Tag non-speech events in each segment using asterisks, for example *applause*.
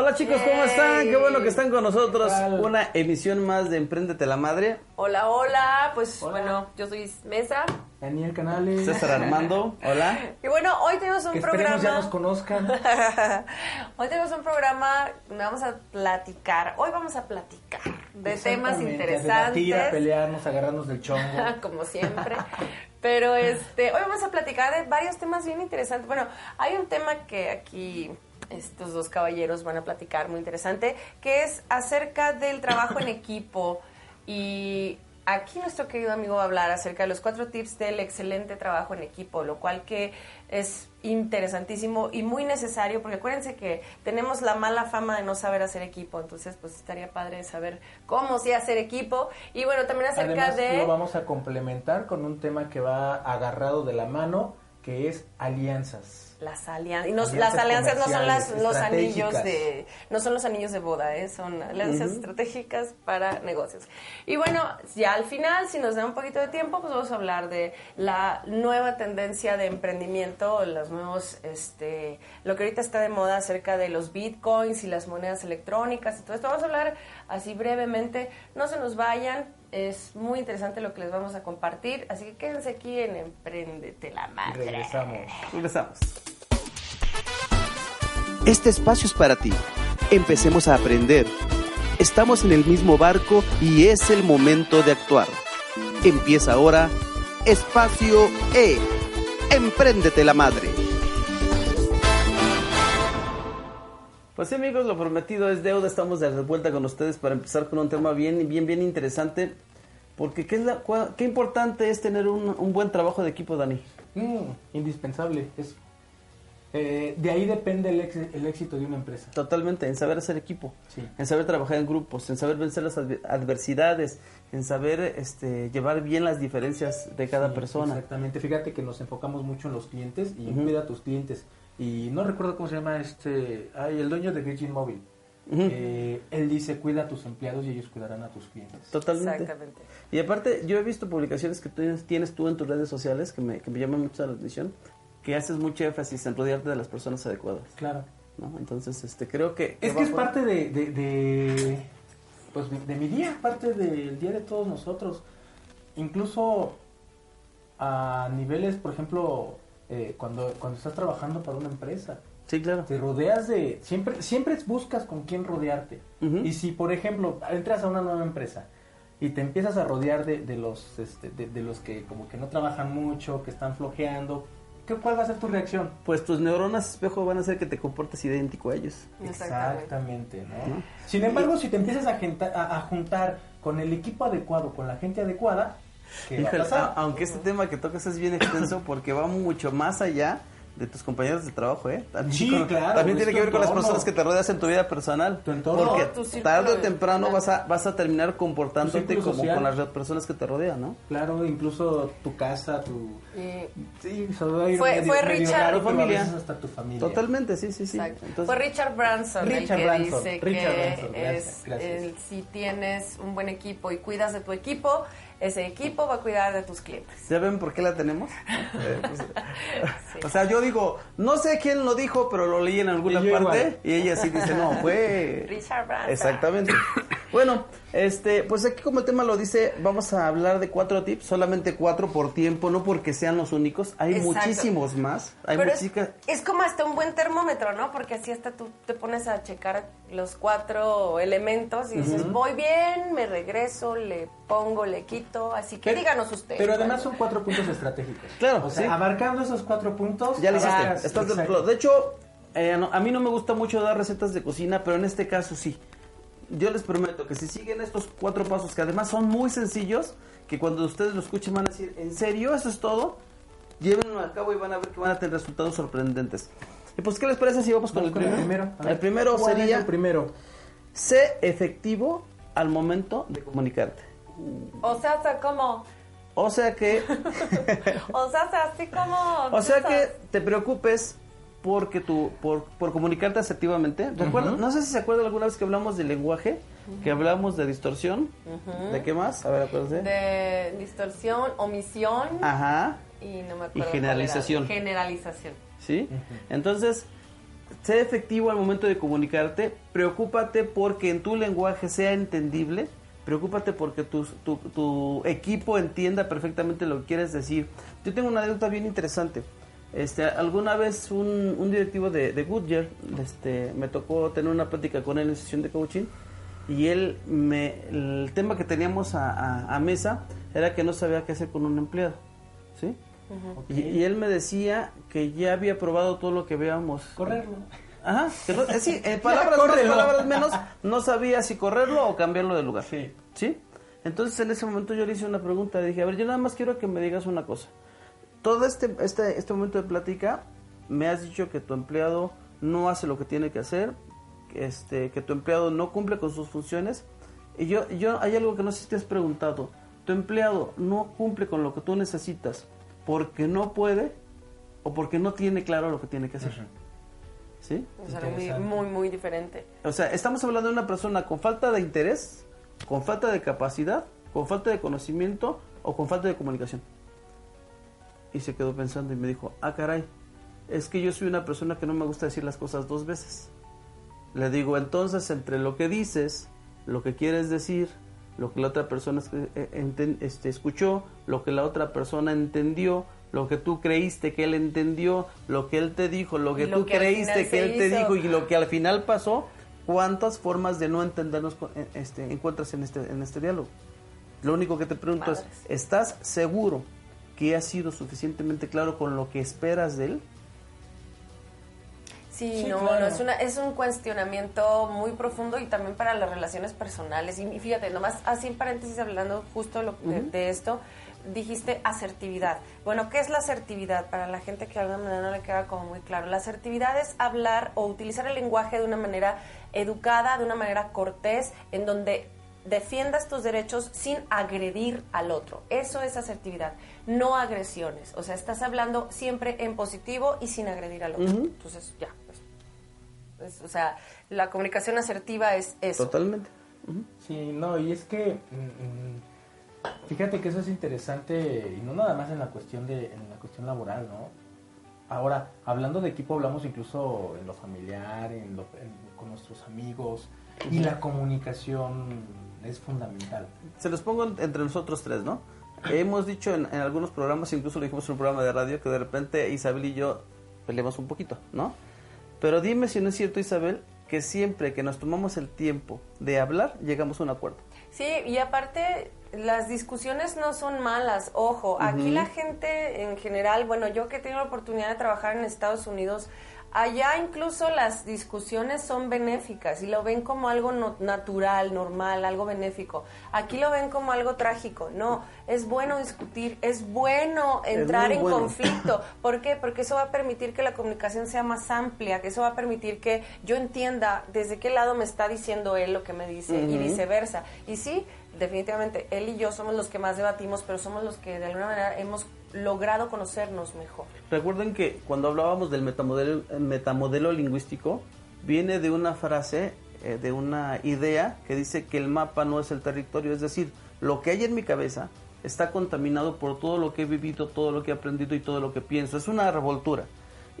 Hola chicos, ¿cómo están? Qué bueno que están con nosotros. Una emisión más de Emprendete la Madre. Hola, hola. Pues bueno, yo soy Mesa. Daniel Canales. César Armando, hola. Y bueno, hoy tenemos un que programa. ya nos conozcan. *laughs* hoy tenemos un programa donde vamos a platicar. Hoy vamos a platicar de temas interesantes. De a pelearnos, agarrarnos del chongo. *laughs* Como siempre. Pero este, hoy vamos a platicar de varios temas bien interesantes. Bueno, hay un tema que aquí estos dos caballeros van a platicar muy interesante, que es acerca del trabajo en *coughs* equipo. Y aquí nuestro querido amigo va a hablar acerca de los cuatro tips del excelente trabajo en equipo, lo cual que es interesantísimo y muy necesario, porque acuérdense que tenemos la mala fama de no saber hacer equipo, entonces pues estaría padre saber cómo sí hacer equipo. Y bueno, también acerca Además, de... Lo vamos a complementar con un tema que va agarrado de la mano, que es alianzas. Las alianzas, y no, las alianzas no son las, los anillos de, no son los anillos de boda, ¿eh? son alianzas estratégicas para negocios. Y bueno, ya al final, si nos da un poquito de tiempo, pues vamos a hablar de la nueva tendencia de emprendimiento, los nuevos, este, lo que ahorita está de moda acerca de los bitcoins y las monedas electrónicas y todo esto. Vamos a hablar así brevemente, no se nos vayan, es muy interesante lo que les vamos a compartir, así que quédense aquí en Emprendete la Madre. Regresamos. Regresamos. Este espacio es para ti. Empecemos a aprender. Estamos en el mismo barco y es el momento de actuar. Empieza ahora Espacio E. Empréndete la madre. Pues sí, amigos, lo prometido es deuda. Estamos de vuelta con ustedes para empezar con un tema bien, bien, bien interesante. Porque ¿qué, es la, qué importante es tener un, un buen trabajo de equipo, Dani? Mm, indispensable. Es, eh, de ahí depende el, el, éxito de una empresa. Totalmente, en saber hacer equipo, sí. en saber trabajar en grupos, en saber vencer las adversidades, en saber este, llevar bien las diferencias de cada sí, persona. Exactamente, fíjate que nos enfocamos mucho en los clientes y uh -huh. cuida a tus clientes. Y no recuerdo cómo se llama este, ay, el dueño de Virgin Mobile. Uh -huh. eh, él dice, cuida a tus empleados y ellos cuidarán a tus clientes. Totalmente. Exactamente. Y aparte, yo he visto publicaciones que tú tienes tú en tus redes sociales que me, que me llaman mucho la atención, que haces mucho énfasis en rodearte de las personas adecuadas. Claro. ¿no? Entonces, este, creo que... Es que es parte de, de, de, pues, de mi día, parte del día de todos nosotros. Incluso a niveles, por ejemplo, eh, cuando, cuando estás trabajando para una empresa. Sí, claro. Te rodeas de... Siempre, siempre buscas con quién rodearte. Uh -huh. Y si, por ejemplo, entras a una nueva empresa y te empiezas a rodear de, de los este, de, de, los que como que no trabajan mucho, que están flojeando, ¿qué, ¿cuál va a ser tu reacción? Pues tus neuronas espejo van a hacer que te comportes idéntico a ellos. Exactamente, ¿no? ¿no? Sin embargo, si te empiezas a, a, a, juntar con el equipo adecuado, con la gente adecuada, ¿qué va a pasar? Aunque este tema que tocas es bien extenso porque va mucho más allá de tus compañeros de trabajo, ¿eh? También, sí, con, claro. También tiene que ver con las personas que te rodeas en tu vida personal. Tu entorno. Porque tarde o temprano vas a, vas a terminar comportándote como social. con las personas que te rodean, ¿no? Claro, incluso tu casa, tu... Eh, sí, fue, fue medio Richard... Raro, familia. hasta tu familia. Totalmente, sí, sí, sí. Entonces, fue Richard Branson Richard el que Branson, dice Richard que Branson, gracias, es, gracias. El, si tienes un buen equipo y cuidas de tu equipo, ese equipo va a cuidar de tus clientes. ¿Ya ven por qué la tenemos? *laughs* eh, pues, sí. O sea, yo digo, no sé quién lo dijo, pero lo leí en alguna y parte igual. y ella sí dice, no, fue... *laughs* Richard Branson. Exactamente. bueno, este, pues aquí como el tema lo dice, vamos a hablar de cuatro tips, solamente cuatro por tiempo, no porque sean los únicos, hay Exacto. muchísimos más. Hay Pero muchísimas... es, es, como hasta un buen termómetro, ¿no? Porque así hasta tú te pones a checar los cuatro elementos y dices, uh -huh. voy bien, me regreso, le pongo, le quito, así que pero, díganos ustedes. Pero además son cuatro puntos estratégicos. Claro, o sea, sí. abarcando esos cuatro puntos. Ya lo hiciste. de, hecho, eh, no- a mí no me gusta mucho dar recetas de cocina, pero en este caso sí. Yo les prometo que si siguen estos cuatro pasos, que además son muy sencillos, que cuando ustedes lo escuchen van a decir, ¿en serio? ¿Eso es todo? Llévenlo a cabo y van a ver que van a tener resultados sorprendentes. Y pues, ¿qué les parece si vamos con el Vamos con el primero? primero. El primero ¿cuál es sería, el primero. sé efectivo al momento de comunicarte. O sea, o sea, como, O sea que, *laughs* o sea, o sea, así como. o sea que te preocupes porque tú, por, por comunicarte asertivamente. Recuerda, no sé si se acuerdan alguna vez que hablamos de lenguaje, que hablamos de distorsión, ¿de qué más? A ver, acuérdense. De distorsión, omisión Ajá. y no me acuerdo. Y generalización. era. Generalización. ¿sí? Entonces, sé efectivo al momento de comunicarte, preocúpate porque en tu lenguaje sea entendible, preocúpate porque tu, tu, tu equipo entienda perfectamente lo que quieres decir. Yo tengo una anécdota bien interesante. Este, alguna vez un, un directivo de, de Goodyear este, me tocó tener una plática con él en sesión de coaching y él me el tema que teníamos a, a- a mesa era que no sabía qué hacer con un empleado, ¿sí? y, y él me decía que ya había probado todo lo que veamos. Correrlo. Ajá, que no- eh, sí, *laughs* en palabras más, córrelo. palabras menos, no sabía si correrlo o cambiarlo de lugar. Sí. ¿Sí? Entonces en ese momento yo le hice una pregunta, dije, a ver, yo nada más quiero que me digas una cosa. Todo este, este, este momento de plática, me has dicho que tu empleado no hace lo que tiene que hacer, que, este, que tu empleado no cumple con sus funciones. Y yo, yo hay algo que no sé si te has preguntado. ¿Tu empleado no cumple con lo que tú necesitas porque no puede o porque no tiene claro lo que tiene que hacer? ¿Sí? Es algo muy, muy, muy diferente. O sea, estamos hablando de una persona con falta de interés, con falta de capacidad, con falta de conocimiento o con falta de comunicación. Y se quedó pensando y me dijo, ah, caray, es que yo soy una persona que no me gusta decir las cosas dos veces. Le digo, entonces, entre lo que dices, lo que quieres decir, lo que la otra persona eh, enten- este, escuchó, lo que la otra persona entendió, lo que tú creíste que él entendió, lo que él te dijo, lo que lo tú que creíste que él te dijo y lo que al final pasó, ¿cuántas formas de no entendernos eh, este, encuentras en este, en este diálogo? Lo único que te pregunto es, ¿estás seguro que has sido suficientemente claro con lo que esperas de él? Sí, Sí, no, claro. no, es, una, es un cuestionamiento muy profundo y también para las relaciones personales. Y, fíjate, nomás así en paréntesis hablando justo lo- de, de esto, dijiste asertividad. Bueno, ¿qué es la asertividad? Para la gente que de alguna manera no le queda como muy claro. La asertividad es hablar o utilizar el lenguaje de una manera educada, de una manera cortés, en donde defiendas tus derechos sin agredir al otro. Eso es asertividad, no agresiones. O sea, estás hablando siempre en positivo y sin agredir al otro. Entonces, ya. pues, es- o sea, la comunicación asertiva es eso. Totalmente. Sí, no, y es que mm, mm, fíjate que eso es interesante y no nada más en la cuestión de en la cuestión laboral, ¿no? Ahora, hablando de equipo hablamos incluso en lo familiar, en lo- en- con nuestros amigos y la comunicación es fundamental. Se los pongo en- entre nosotros tres, ¿no? Hemos dicho en, en algunos programas, incluso lo dijimos en un programa de radio, que de repente Isabel y yo peleamos un poquito, ¿no? Pero dime si no es cierto, Isabel, que siempre que nos tomamos el tiempo de hablar, llegamos a un acuerdo. Sí, y aparte las discusiones no son malas, ojo, aquí la gente en general, bueno, yo que he tenido la oportunidad de trabajar en Estados Unidos, allá incluso las discusiones son benéficas y lo ven como algo no- natural, normal, algo benéfico. Aquí lo ven como algo trágico. No, es bueno discutir, es bueno entrar en bueno. conflicto. *laughs* ¿Por qué? Porque eso va a permitir que la comunicación sea más amplia, que eso va a permitir que yo entienda desde qué lado me está diciendo él lo que me dice y viceversa. Y sí, definitivamente, él y yo somos los que más debatimos, pero somos los que de alguna manera hemos logrado conocernos mejor. Recuerden que cuando hablábamos del metamodelo, el metamodelo lingüístico, viene de una frase, eh, de una idea que dice que el mapa no es el territorio, es decir, lo que hay en mi cabeza está contaminado por todo lo que he vivido, todo lo que he aprendido y todo lo que pienso. Es una revoltura.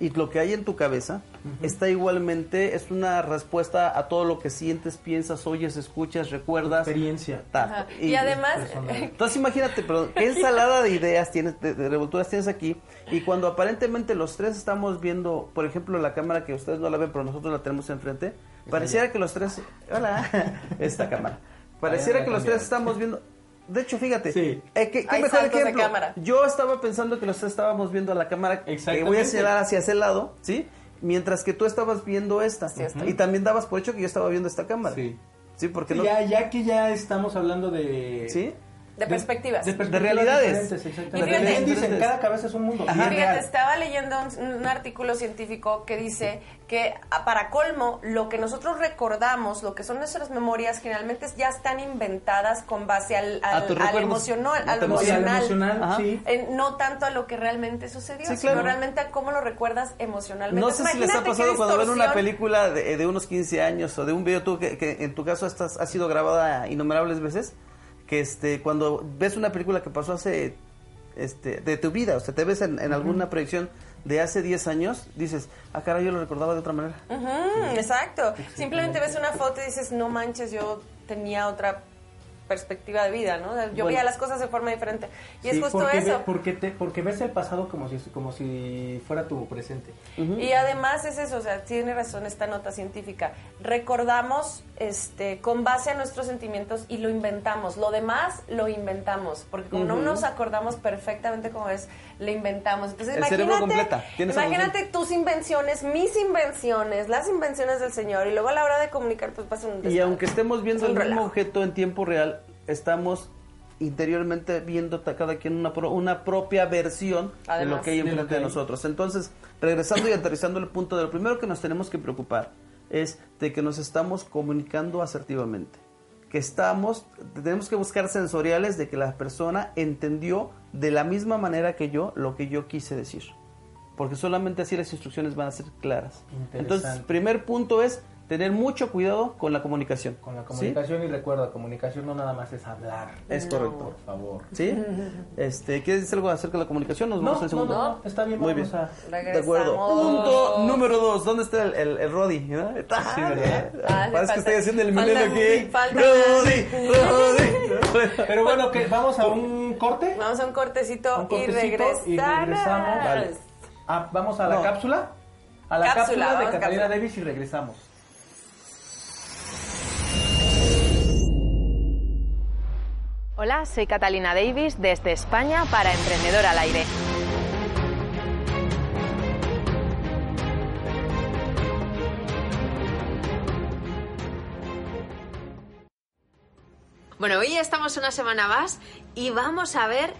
Y lo que hay en tu cabeza está igualmente, es una respuesta a todo lo que sientes, piensas, oyes, escuchas, recuerdas. Experiencia. Ta-. Y, además, personal. *laughs* entonces imagínate, perdón, qué *laughs* ensalada de ideas tienes, de, de revolturas tienes aquí, y cuando aparentemente los tres estamos viendo, por ejemplo, la cámara que ustedes no la ven, pero nosotros la tenemos enfrente, pareciera que los tres, hola, *laughs* esta cámara, pareciera que los tres estamos viendo, de hecho, fíjate, Sí. eh, ¿qué, qué mejor ejemplo? cámara. Yo estaba pensando que los tres estábamos viendo a la cámara, que voy a señalar hacia ese lado, ¿sí? Mientras que tú estabas viendo esta, está. y también dabas por hecho que yo estaba viendo esta cámara, Sí. ¿sí? Porque Sí, no, ya, ya que ya estamos hablando de... ¿sí? De perspectivas. De, perspectivas realidades. diferentes, exactamente. Y fíjate- dicen, cada cabeza es un mundo. Ajá. Fíjate, real. estaba leyendo un, un artículo científico que dice que a- para colmo, lo que nosotros recordamos, lo que son nuestras memorias, generalmente ya están inventadas con base al, al, al emocional, No al emocional. emocional, sí. Eh, no tanto a lo que realmente sucedió, Sí, sino claro. realmente a cómo lo recuerdas emocionalmente. No sé si les ha Imagínate pasado cuando ven una película de, de unos 15 años o de un video tú que, que en tu caso estás, ha sido grabada innumerables veces, que este cuando ves una película que pasó hace este de tu vida, o sea, te ves en, en alguna proyección de hace 10 años, dices, ah, caray, yo lo recordaba de otra manera. Exacto. Simplemente ves una foto y dices, no manches, yo tenía otra perspectiva de vida, ¿no? Yo Bueno. veía las cosas de forma diferente. Y es justo porque, ve- eso. porque, te- porque ves el pasado como si, como si fuera tu presente. Y además es eso, o sea, tiene razón esta nota científica. Recordamos este, con base a nuestros sentimientos y lo inventamos. Lo demás lo inventamos, porque como no nos acordamos perfectamente cómo es, lo inventamos. Entonces, El imagínate, completa, imagínate tus invenciones, mis invenciones, las invenciones del Señor, y luego a la hora de comunicar, pues pasa un Y desmadre. aunque estemos viendo Es el mismo objeto en tiempo real, estamos interiormente viendo cada quien una, pro- una propia versión de lo que hay enfrente de nosotros. Entonces, regresando y aterrizando el punto de lo primero que nos tenemos que preocupar es de que nos estamos comunicando asertivamente. Que estamos, tenemos que buscar sensoriales de que la persona entendió de la misma manera que yo lo que yo quise decir. Porque solamente así las instrucciones van a ser claras. Entonces, primer punto es tener mucho cuidado con la comunicación. Con la ¿Sí? comunicación y recuerda, comunicación no nada más es hablar. Es correcto. Por favor. ¿Sí? Este, ¿Quieres decir algo acerca de la comunicación? Nos No, vamos en no, segundo. no, está bien, Muy vamos bien. a... De acuerdo. Punto número dos. ¿Dónde está el, el, el Roddy? ¿no? Está- Sí, ¿verdad? Ah, Parece que estoy haciendo el mileno aquí. Roddy, Roddy. Pero bueno, que vamos a un corte. Vamos a un cortecito, Un cortecito y regresamos. y regresamos. Vale. Ah, vamos a la No. cápsula. A la Cápsula, cápsula, de Catalina. Davis y regresamos. Hola, soy Catalina Davis desde España para Emprendedor al Aire. Bueno, hoy estamos una semana más y vamos a ver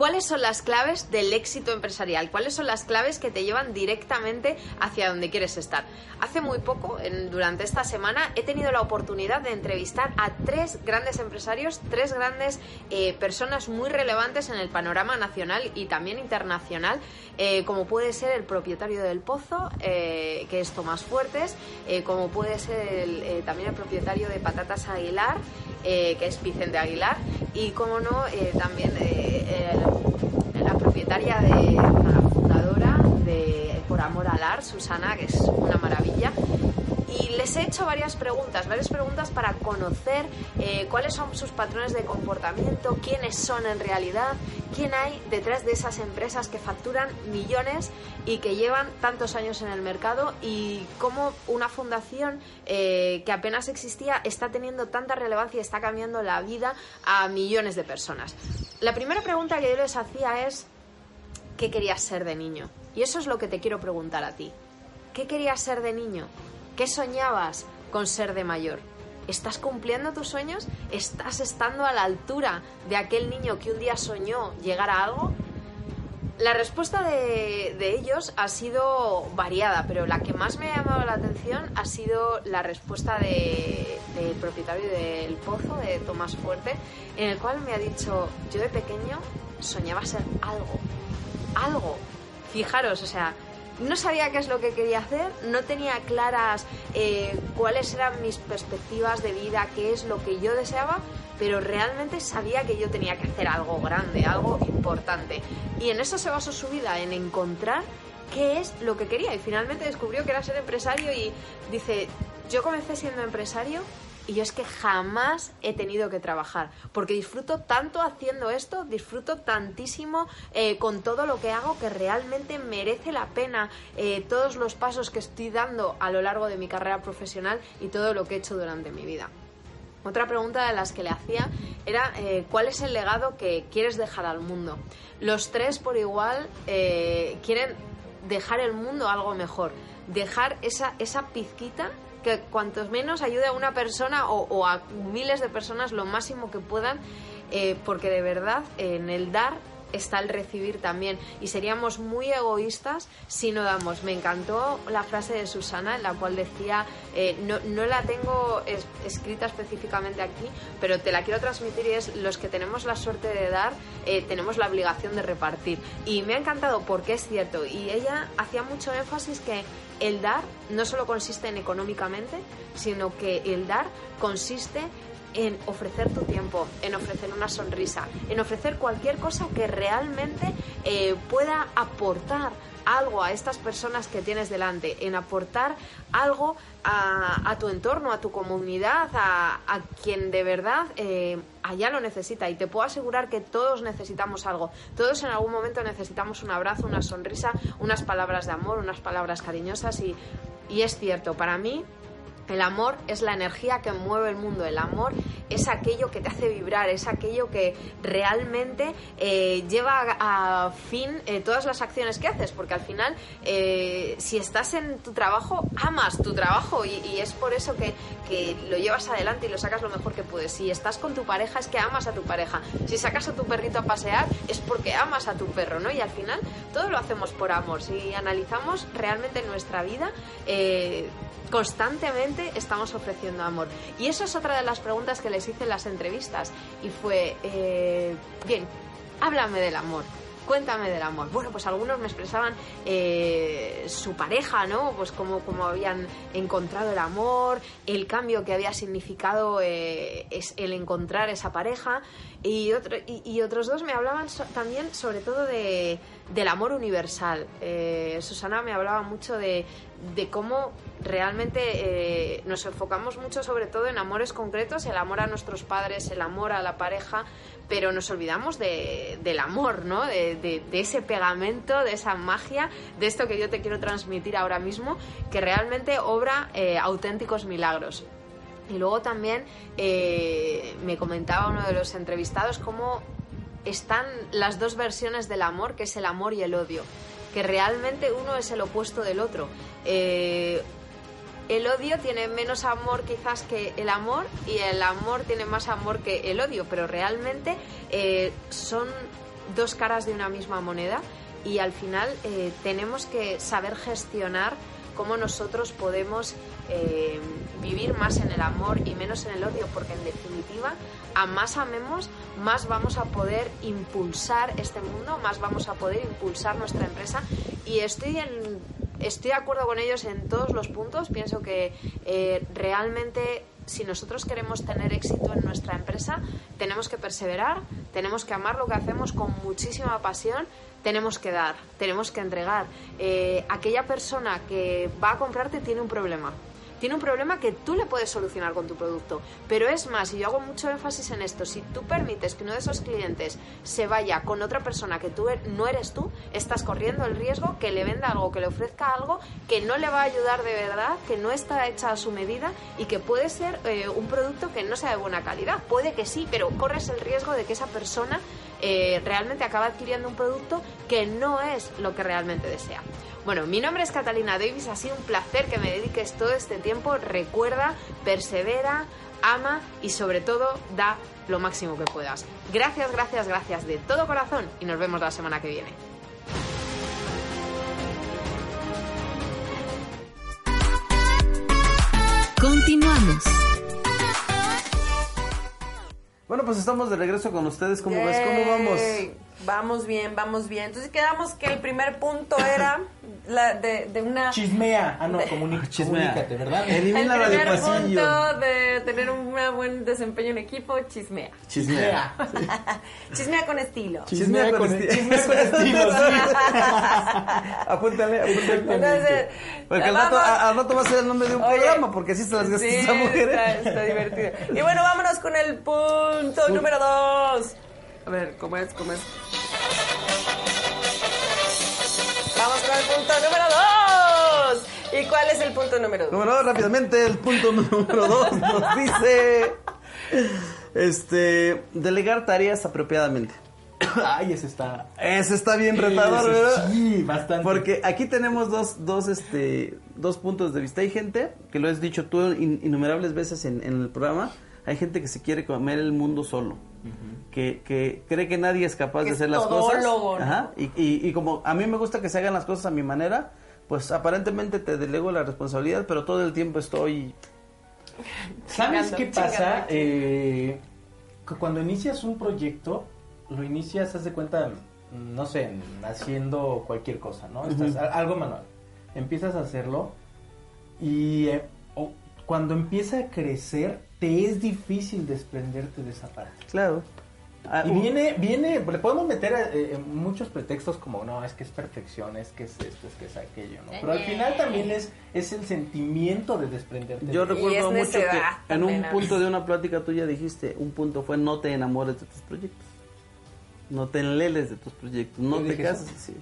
cuáles son las claves del éxito empresarial, cuáles son las claves que te llevan directamente hacia donde quieres estar. Hace muy poco, durante esta semana, he tenido la oportunidad de entrevistar a tres grandes empresarios, tres grandes eh, personas muy relevantes en el panorama nacional y también internacional, eh, como puede ser el propietario del Pozo, eh, que es Tomás Fuertes, como puede ser también el propietario de Patatas Aguilar, que es Vicente Aguilar, y como no, también el- la propietaria de, la fundadora de Por Amor al Ar, Susana, que es una maravilla. Y les he hecho varias preguntas, varias preguntas para conocer eh, cuáles son sus patrones de comportamiento, quiénes son en realidad, quién hay detrás de esas empresas que facturan millones y que llevan tantos años en el mercado y cómo una fundación eh, que apenas existía está teniendo tanta relevancia y está cambiando la vida a millones de personas. La primera pregunta que yo les hacía es, ¿qué querías ser de niño? Y eso es lo que te quiero preguntar a ti. ¿Qué querías ser de niño? ¿Qué soñabas con ser de mayor? ¿Estás cumpliendo tus sueños? ¿Estás estando a la altura de aquel niño que un día soñó llegar a algo? La respuesta de, ellos ha sido variada, pero la que más me ha llamado la atención ha sido la respuesta de- del propietario del pozo, de Tomás Fuerte, en el cual me ha dicho, yo de pequeño soñaba ser algo, algo. Fijaros, o sea, no sabía qué es lo que quería hacer, no tenía claras eh, cuáles eran mis perspectivas de vida, qué es lo que yo deseaba, pero realmente sabía que yo tenía que hacer algo grande, algo importante. Y en eso se basó su vida, en encontrar qué es lo que quería. Y finalmente descubrió que era ser empresario y dice, yo comencé siendo empresario y yo es que jamás he tenido que trabajar, porque disfruto tanto haciendo esto, disfruto tantísimo eh, con todo lo que hago que realmente merece la pena eh, todos los pasos que estoy dando a lo largo de mi carrera profesional y todo lo que he hecho durante mi vida. Otra pregunta de las que le hacía era eh, ¿cuál es el legado que quieres dejar al mundo? Los tres por igual quieren dejar el mundo algo mejor, dejar esa, esa pizquita que cuantos menos ayude a una persona o, a miles de personas lo máximo que puedan eh, porque de verdad en el dar está el recibir también y seríamos muy egoístas si no damos. Me encantó la frase de Susana en la cual decía, eh, no, no, la tengo escrita específicamente aquí, pero te la quiero transmitir y es los que tenemos la suerte de dar, eh, tenemos la obligación de repartir. Y me ha encantado porque es cierto y ella hacía mucho énfasis que el dar no solo consiste en económicamente, sino que el dar consiste en ofrecer tu tiempo, en ofrecer una sonrisa, en ofrecer cualquier cosa que realmente eh, pueda aportar algo a estas personas que tienes delante, en aportar algo a, tu entorno, a tu comunidad, a, quien de verdad eh, allá lo necesita. Y te puedo asegurar que todos necesitamos algo. Todos en algún momento necesitamos un abrazo, una sonrisa, unas palabras de amor, unas palabras cariñosas. Y, y es cierto, para mí el amor es la energía que mueve el mundo. El amor es aquello que te hace vibrar, es aquello que realmente eh, lleva a, fin eh, todas las acciones que haces, porque al final, eh, si estás en tu trabajo, amas tu trabajo y, es por eso que, que, lo llevas adelante y lo sacas lo mejor que puedes. Si estás con tu pareja, es que amas a tu pareja. Si sacas a tu perrito a pasear, es porque amas a tu perro, ¿no? Y al final, todo lo hacemos por amor. Si analizamos realmente nuestra vida, constantemente estamos ofreciendo amor. Y eso es otra de las preguntas que les hice en las entrevistas. Y fue, eh, bien, háblame del amor. Cuéntame del amor. Bueno, pues algunos me expresaban eh, su pareja, ¿no? Pues cómo, cómo, habían encontrado el amor, el cambio que había significado eh, es el encontrar esa pareja. Y, y, otros dos me hablaban también sobre todo de, del amor universal. Susana me hablaba mucho de, de cómo realmente eh, nos enfocamos mucho sobre todo en amores concretos, el amor a nuestros padres, el amor a la pareja, pero nos olvidamos de, del amor, ¿no? De, ese pegamento, de esa magia, de esto que yo te quiero transmitir ahora mismo, que realmente obra eh, auténticos milagros. Y luego también eh, me comentaba uno de los entrevistados cómo están las dos versiones del amor, que es el amor y el odio que realmente uno es el opuesto del otro. Eh, el odio tiene menos amor quizás que el amor y el amor tiene más amor que el odio, pero realmente eh, son dos caras de una misma moneda y al final eh, tenemos que saber gestionar cómo nosotros podemos vivir más en el amor y menos en el odio, porque en definitiva a más amemos, más vamos a poder impulsar este mundo, más vamos a poder impulsar nuestra empresa. Y estoy en, estoy de acuerdo con ellos en todos los puntos. Pienso que eh, realmente si nosotros queremos tener éxito en nuestra empresa, tenemos que perseverar, tenemos que amar lo que hacemos con muchísima pasión, tenemos que dar, tenemos que entregar. Eh, aquella persona que va a comprarte tiene un problema tiene un problema que tú le puedes solucionar con tu producto. Pero es más, y yo hago mucho énfasis en esto, si tú permites que uno de esos clientes se vaya con otra persona que tú er, no eres tú, estás corriendo el riesgo que le venda algo, que le ofrezca algo que no le va a ayudar de verdad, que no está hecha a su medida y que puede ser eh, un producto que no sea de buena calidad. Puede que sí, pero corres el riesgo de que esa persona eh, realmente acabe adquiriendo un producto que no es lo que realmente desea. Bueno, mi nombre es Catalina Davis, ha sido un placer que me dediques todo este tiempo. Recuerda, persevera, ama y sobre todo da lo máximo que puedas. Gracias, gracias, gracias de todo corazón y nos vemos la semana que viene. Continuamos. Bueno, pues estamos de regreso con ustedes. ¿Cómo ves? ¿Cómo vamos? Vamos bien, vamos bien. Entonces quedamos que el primer punto era *laughs* la de, de una... Chismea. Ah, no, *laughs* comunícate, ¿verdad? Elimina el primer punto de tener un buen desempeño en equipo, chismea. Chismea. chismea con *laughs* estilo. Chismea, con, estilo. Chismea con estilo, apúntale, apúntale. Entonces, porque al rato, al rato, va a ser el nombre de un programa, porque así se las gastas sí, mujeres. Está, está divertido. Y bueno, vámonos con el punto número dos. A ver, ¿cómo es? ¿Cómo es? Vamos con el punto número dos. ¿Y cuál es el punto número dos? Número dos, rápidamente, el punto *laughs* número dos nos dice... Este, delegar tareas apropiadamente. *coughs* Ay, ese está. Ese está bien retador, ¿verdad? Sí, bastante. Porque aquí tenemos dos, dos, este, dos puntos de vista. Hay gente, que lo has dicho tú innumerables veces en, en el programa, hay gente que se quiere comer el mundo solo. Que, que cree que nadie es capaz Que de es hacer las cosas. todólogo, ¿no? Ajá, y, y, y como a mí me gusta que se hagan las cosas a mi manera, pues aparentemente te delego la responsabilidad, pero todo el tiempo estoy... *laughs* ¿Sabes Chingando, qué pasa? Eh, que cuando inicias un proyecto, lo inicias, haz de cuenta, no sé, haciendo cualquier cosa, ¿no? Estás- algo manual. Empiezas a hacerlo y eh, cuando empieza a crecer, te es difícil desprenderte de esa parte. Claro. Ah, Y viene, viene, le podemos meter eh, eh, muchos pretextos como, no, es que es perfección, es que es esto, es que es aquello, ¿no? Pero al final también es, es el sentimiento de desprenderte. Yo de- recuerdo mucho que en un punto de una plática tuya dijiste, un punto fue no te enamores de tus proyectos. No te enleles de tus proyectos, no te cases. sí.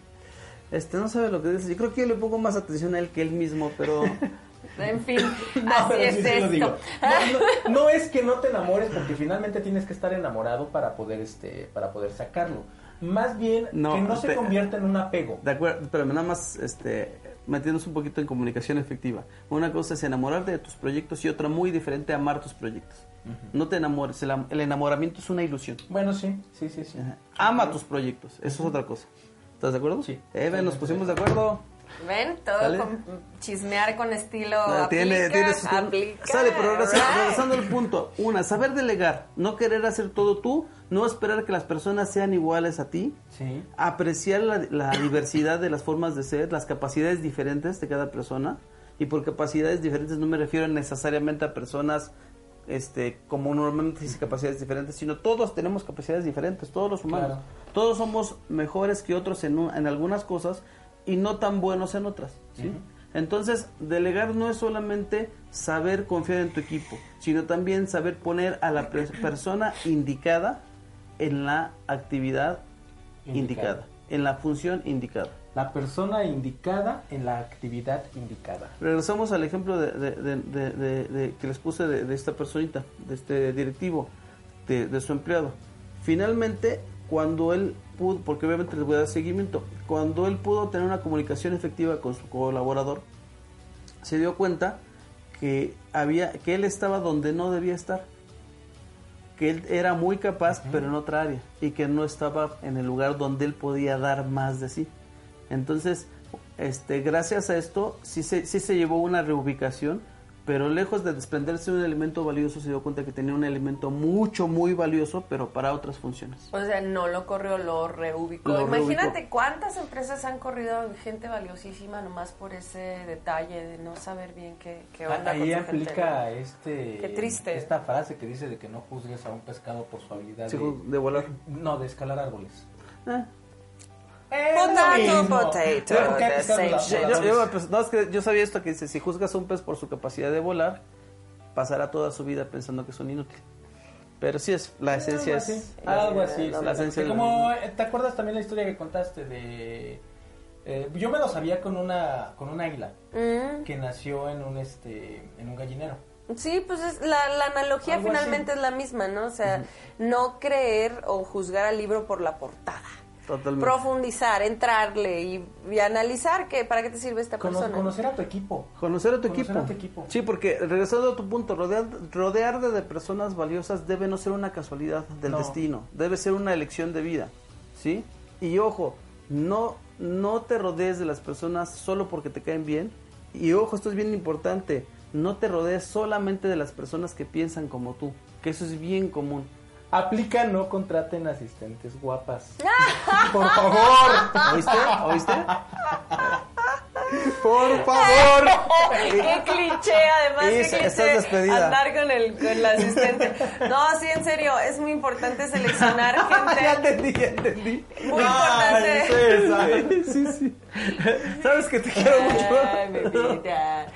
Este, no sabe lo que dice. Yo creo que yo le pongo más atención a él que él mismo, pero *laughs* En fin, *laughs* No, así pero es sí, sí lo esto. digo. No, no- no es que no te enamores porque finalmente tienes que estar enamorado para poder este para poder sacarlo. Más bien No, que no se te- convierta en un apego. de acuerdo, pero nada más este metiéndonos un poquito en comunicación efectiva. Una cosa es enamorarte de tus proyectos y otra muy diferente amar tus proyectos. No te enamores, el, am- el enamoramiento es una ilusión. Bueno, sí, sí, sí, sí. Ama tus proyectos, eso es otra cosa. ¿Estás de acuerdo? Sí. Eve, nos pusimos de acuerdo. ¿Ven? Todo ¿Sale? con chismear con estilo Ah, tiene, aplica, tiene sus- aplica, Sale, pero regresando, right. regresando al punto. Una, saber delegar, no querer hacer todo tú, no esperar que las personas sean iguales a ti, Sí. apreciar la, la diversidad de las formas de ser, las capacidades diferentes de cada persona. Y por capacidades diferentes no me refiero necesariamente a personas este como normalmente dice capacidades diferentes, sino todos tenemos capacidades diferentes, todos los humanos. Claro. Todos somos mejores que otros en, un- en algunas cosas y no tan buenos en otras. ¿sí? Entonces, delegar no es solamente saber confiar en tu equipo, sino también saber poner a la persona indicada en la actividad indicada, Indicada. en la función indicada. La persona indicada en la actividad indicada. Regresamos al ejemplo de, que les puse de, esta personita, de este directivo, de su empleado. Finalmente, cuando él pudo, porque obviamente les voy a dar seguimiento, cuando él pudo tener una comunicación efectiva con su colaborador, se dio cuenta que había que él estaba donde no debía estar que él era muy capaz pero en otra área y que no estaba en el lugar donde él podía dar más de sí. Entonces este gracias a esto sí se, sí se llevó una reubicación pero lejos de desprenderse de un elemento valioso se dio cuenta que tenía un elemento mucho muy valioso pero para otras funciones O sea, no lo corrió, lo reubicó. Lo Imagínate reubicó. cuántas empresas han corrido gente valiosísima nomás por ese detalle de no saber bien qué, qué onda Ahí con su aplica gente. este Qué triste. esta frase que dice de que no juzgues a un pescado por su habilidad Sí, de, de volar no de escalar árboles. Eh, Potato, potato, Pero, ¿qué the pescado same shit. yo, yo, pues, no, es que yo sabía esto que dice si juzgas a un pez por su capacidad de volar pasará toda su vida pensando que son inútil pero sí es la esencia algo así, es algo así. la esencia como eh, te acuerdas también la historia que contaste de eh, yo me lo sabía con una con un águila Mm. que nació en un este en un gallinero. Sí, pues es la, la analogía Algo finalmente es la misma, ¿no? O sea, no creer o juzgar al libro por la portada. Totalmente Profundizar, entrarle y, y analizar que para qué te sirve esta Cono- persona. conocer a tu equipo. Conocer a tu Conocer equipo. a tu equipo. Sí, porque regresando a tu punto, rodear, rodearte de personas valiosas debe no ser una casualidad del No. destino, debe ser una elección de vida, ¿sí? Y ojo, no, no te rodees de las personas solo porque te caen bien. Y ojo, esto es bien importante, no te rodees solamente de las personas que piensan como tú, que eso es bien común. Aplica no contraten asistentes guapas. *laughs* Por favor. ¿Oíste? ¿Oíste? Por favor. *laughs* Qué cliché, además, Y qué cliché andar con el, con el asistente. No, sí, en serio, es muy importante seleccionar *laughs* ya gente. entendí, ya entendí. Muy importante. Sí, sí, sí. Sabes que te quiero mucho. Ay, mi vida.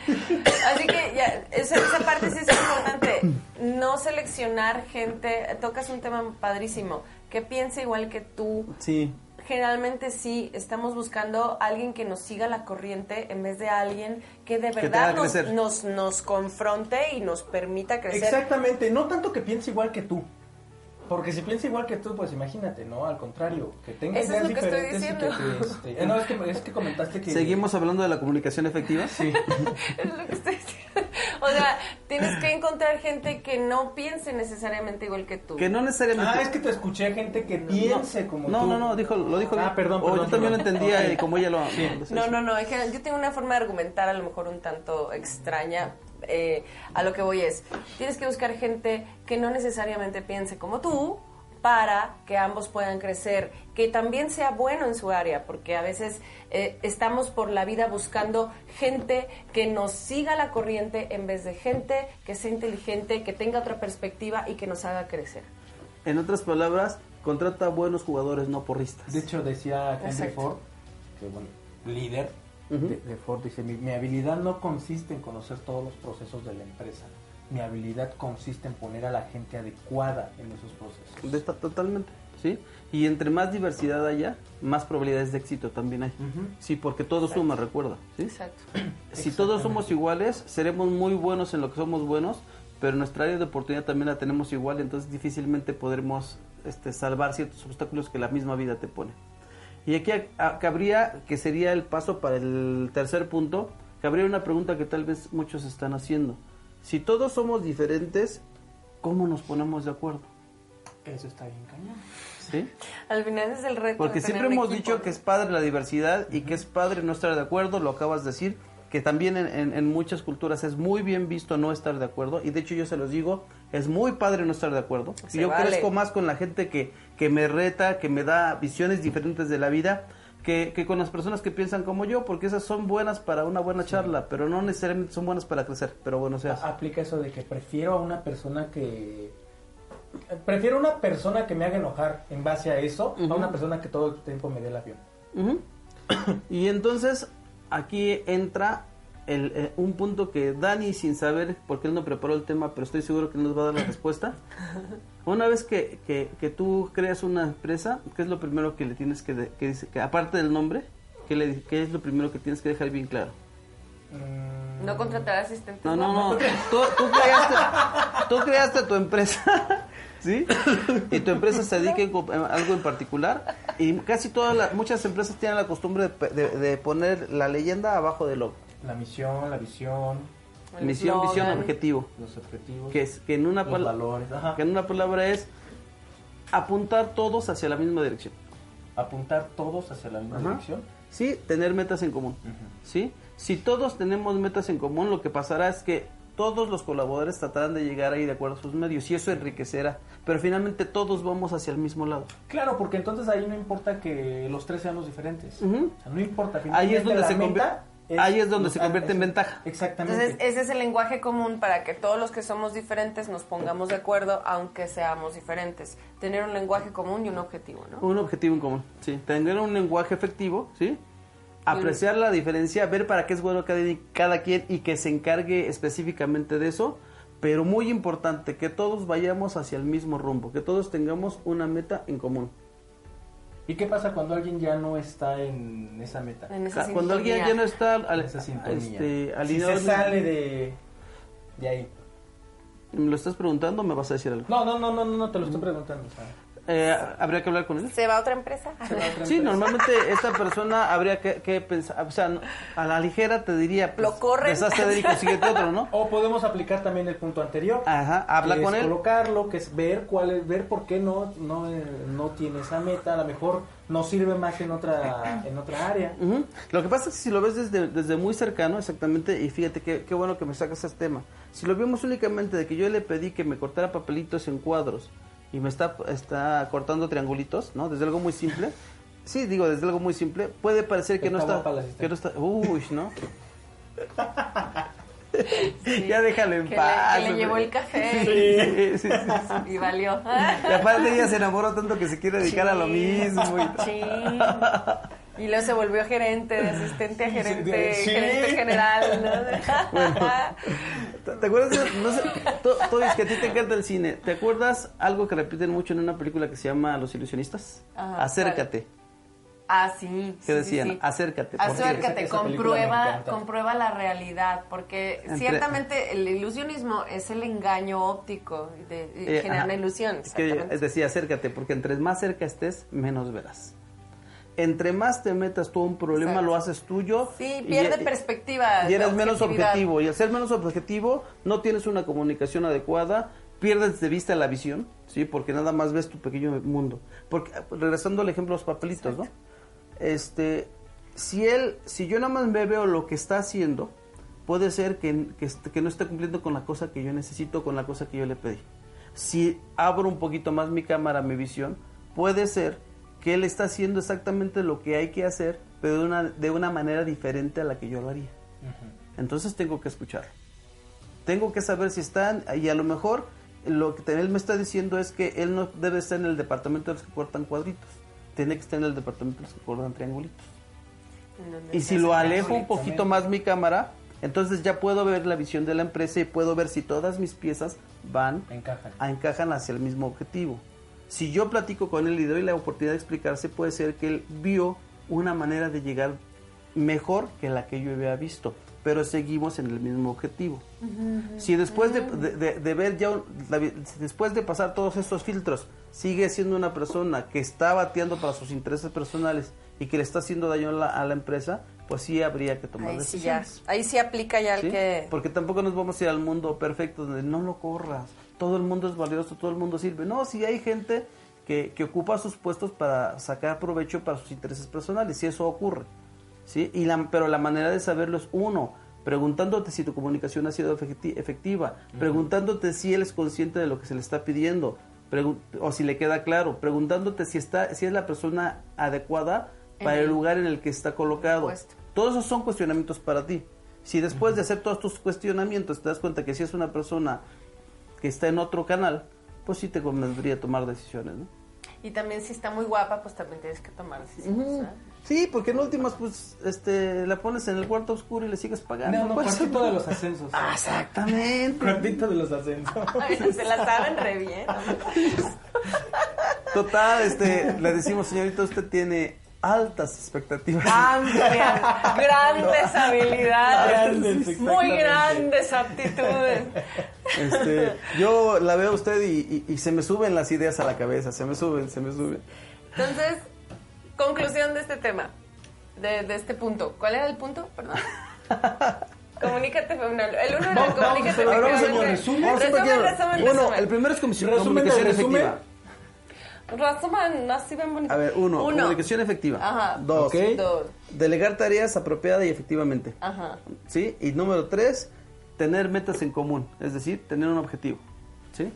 Así que ya, esa, esa parte sí es importante. No seleccionar gente. Tocas un tema padrísimo. Que piense igual que tú. Sí. Generalmente sí estamos buscando a alguien que nos siga la corriente en vez de alguien que de verdad nos, nos, nos confronte y nos permita crecer. Exactamente, no tanto que piense igual que tú. Porque si piensa igual que tú, pues imagínate, ¿no? Al contrario, que tenga Eso es ideas lo que estoy diferentes y que diciendo. te, este, eh, no, es que, es que comentaste que... Seguimos hablando de la comunicación efectiva. Sí. *laughs* Es lo que estoy diciendo. O sea, tienes que encontrar gente que no piense necesariamente igual que tú. Que no necesariamente... Ah, es que te escuché gente que piense como No, tú. no, no, dijo, lo dijo Ah, bien. perdón, O perdón, yo también lo perdón. entendía Ok. y como ella lo... No, no, no, es que yo tengo una forma de argumentar a lo mejor un tanto extraña. Eh, a lo que voy es, tienes que buscar gente que no necesariamente piense como tú para que ambos puedan crecer, que también sea bueno en su área, porque a veces eh, estamos por la vida buscando gente que nos siga la corriente en vez de gente que sea inteligente, que tenga otra perspectiva y que nos haga crecer. En otras palabras, contrata buenos jugadores, no porristas. De hecho, decía Henry Exacto. Ford, que bueno, líder De, de Ford, dice, mi, mi habilidad no consiste en conocer todos los procesos de la empresa. Mi habilidad consiste en poner a la gente adecuada en esos procesos. De esta- totalmente, ¿sí? Y entre más diversidad haya, más probabilidades de éxito también hay. Sí, porque todo suma, recuerda, ¿sí? Exacto. *clears throat* Si todos somos iguales, seremos muy buenos en lo que somos buenos, pero nuestra área de oportunidad también la tenemos igual, entonces difícilmente podremos este, salvar ciertos obstáculos que la misma vida te pone. Y aquí cabría, que sería el paso para el tercer punto, cabría una pregunta que tal vez muchos están haciendo. Si todos somos diferentes, ¿cómo nos ponemos de acuerdo? Eso está bien cañón. ¿Sí? Al final es el reto. Porque siempre hemos equipo. dicho que es padre la diversidad y que es padre no estar de acuerdo, lo acabas de decir, que también en, en- en muchas culturas es muy bien visto no estar de acuerdo y de hecho yo se los digo, es muy padre no estar de acuerdo. Se yo vale. crezco más con la gente que, que me reta, que me da visiones diferentes de la vida. Que, que con las personas que piensan como yo, porque esas son buenas para una buena charla, pero no necesariamente son buenas para crecer. Pero bueno, o sea, Aplica eso de que prefiero a una persona que... Prefiero una persona que me haga enojar en base a eso a una persona que todo el tiempo me dé el avión. *coughs* Y entonces aquí entra el, eh, un punto que Dani, sin saber, porque él no preparó el tema, pero estoy seguro que nos va a dar la respuesta. *laughs* Una vez que, que, que tú creas una empresa, ¿qué es lo primero que le tienes que, de- que dice, que aparte del nombre, ¿qué, le, qué es lo primero que tienes que dejar bien claro? Mm, No contratar asistentes. No, no, no. *laughs* Tú, tú creaste, tú creaste tu empresa, ¿sí? Y tu empresa se dedica a algo en particular. Y casi todas las, muchas empresas tienen la costumbre de, pe- de- de poner la leyenda abajo del logo. La misión, la visión, El Misión, visión, objetivo. los objetivos, Que, es, que, en una los pala- valores. Ajá. que en una palabra es apuntar todos hacia la misma dirección. Apuntar todos hacia la misma Ajá. dirección. Sí, tener metas en común. ¿Sí? Si todos tenemos metas en común, lo que pasará es que todos los colaboradores tratarán de llegar ahí de acuerdo a sus medios y eso enriquecerá. Pero finalmente todos vamos hacia el mismo lado. Claro, porque entonces ahí no importa que los tres seamos diferentes. O sea, no importa. Ahí es donde se convier- meta ahí es donde se convierte en ventaja. Exactamente. Entonces, ese es el lenguaje común para que todos los que somos diferentes nos pongamos de acuerdo, aunque seamos diferentes. Tener un lenguaje común y un objetivo, ¿no? Un objetivo en común, sí. Tener un lenguaje efectivo, ¿sí? Apreciar la diferencia, ver para qué es bueno cada, cada quien y que se encargue específicamente de eso. Pero muy importante, que todos vayamos hacia el mismo rumbo, que todos tengamos una meta en común. ¿Y qué pasa cuando alguien ya no está en esa meta? En esa Cuando alguien ya no está al- En esa sintonía. este, si se sale de, de ahí. ¿me lo estás preguntando o me vas a decir algo? No, no, no, no, no, te lo estoy preguntando. sea, Eh, ¿Habría que hablar con él? ¿Se va a otra empresa? ¿se va a otra Sí, normalmente esta persona habría que, que pensar, o sea, no- a la ligera te diría, pues, Lo corren. deshazte de él y consíguete otro, ¿no? O podemos aplicar también el punto anterior. Ajá, habla que con es él. colocarlo, que es ver cuál es, ver por qué no, no, eh, no tiene esa meta, a lo mejor no sirve más en otra, en otra área. Lo que pasa es que si lo ves desde, desde muy cercano, exactamente, y fíjate qué, qué bueno que me sacas este tema. Si lo vemos únicamente de que yo le pedí que me cortara papelitos en cuadros y me está, está cortando triangulitos, ¿no? Desde algo muy simple. *laughs* Sí, digo, desde algo muy simple. Puede parecer que no Está. Que no está uy, ¿no? *laughs* ya déjalo en Que le- paz. que le llevó el café. Sí, sí, sí, sí. Y valió. Y aparte ella se enamoró tanto que se quiere dedicar a lo mismo. y- Sí. Y luego se volvió gerente, de asistente a gerente, Sí. gerente general. ¿no? *laughs* ¿Te te acuerdas? de- no sé, dices que a ti te encanta el cine. ¿Te acuerdas algo que repiten mucho en una película que se llama Los ilusionistas? Ajá, Acércate. Ah, sí. ¿Qué sí, decían? sí, sí. Acércate. Acércate, comprueba, comprueba la realidad, porque Entre- ciertamente el ilusionismo es el engaño óptico de, de Eh, generar ajá. una ilusión. Es que es decir, acércate, porque entre más cerca estés, menos verás. Entre más te metas tú a un problema, Exacto. lo haces tuyo. Sí, pierde y- perspectiva. Y eres menos objetivo. Y al ser menos objetivo, no tienes una comunicación adecuada, pierdes de vista la visión, ¿sí? Porque nada más ves tu pequeño mundo. Porque, regresando al ejemplo de los papelitos, ¿no? Este, si él, si yo nada más me veo lo que está haciendo, puede ser que, que, que no esté cumpliendo con la cosa que yo necesito, con la cosa que yo le pedí. Si abro un poquito más mi cámara, mi visión, puede ser que él está haciendo exactamente lo que hay que hacer, pero de una, de una manera diferente a la que yo lo haría. Entonces tengo que escuchar. Tengo que saber si están, y a lo mejor lo que él me está diciendo es que él no debe estar en el departamento de los que cortan cuadritos, tiene que estar en el departamento de los que cortan triangulitos. Y si lo alejo un poquito más mi cámara, entonces ya puedo ver la visión de la empresa y puedo ver si todas mis piezas van Encajan. a encajan hacia el mismo objetivo. Si yo platico con él y doy la oportunidad de explicarse, puede ser que él vio una manera de llegar mejor que la que yo había visto, pero seguimos en el mismo objetivo. Si después de, de- de- de ver ya, después de pasar todos estos filtros, sigue siendo una persona que está bateando para sus intereses personales y que le está haciendo daño a la, a la empresa, pues sí habría que tomar Ahí sí ya. decisiones. Ahí sí aplica ya el ¿sí? que. Porque tampoco nos vamos a ir al mundo perfecto donde no lo corras. Todo el mundo es valioso, todo el mundo sirve. No, si hay gente que, que ocupa sus puestos para sacar provecho para sus intereses personales, y eso ocurre. ¿sí? Y la, pero la manera de saberlo es uno, preguntándote si tu comunicación ha sido efecti- efectiva, preguntándote si él es consciente de lo que se le está pidiendo, o si le queda claro, preguntándote si está si es la persona adecuada para el lugar en el que está colocado. Todos esos son cuestionamientos para ti. Si después de hacer todos tus cuestionamientos te das cuenta que si es una persona que está en otro canal, pues sí te convendría tomar decisiones, ¿no? Y también si está muy guapa, pues también tienes que tomar decisiones. ¿eh? Sí, porque en últimas, pues, este, la pones en el cuarto oscuro y le sigues pagando. No, no, cuartito de los ascensos. Ah, exactamente. Cuartito de los ascensos. *laughs* Ay, se la saben re bien. Total, este, le decimos, señorita, usted tiene altas expectativas. Amplias, grandes *laughs* habilidades, Grandes, muy grandes aptitudes. Este, yo la veo a usted y, y- y se me suben las ideas a la cabeza, se me suben, se me suben. Entonces, conclusión de este tema, de, de este punto. ¿Cuál era el punto? Perdón. *laughs* Comunícate, una- el uno era vamos, comunícate. efectivamente. resumen. Resumen, resumen, resumen. el primero es comisi- Resumen comunicación resumen. efectiva. Resumen, así bien bonito. A ver, uno, comunicación efectiva. Ajá. Dos. Dos. delegar tareas apropiada y efectivamente. Ajá. ¿Sí? Y número tres, tener metas en común, es decir, tener un objetivo. ¿Sí?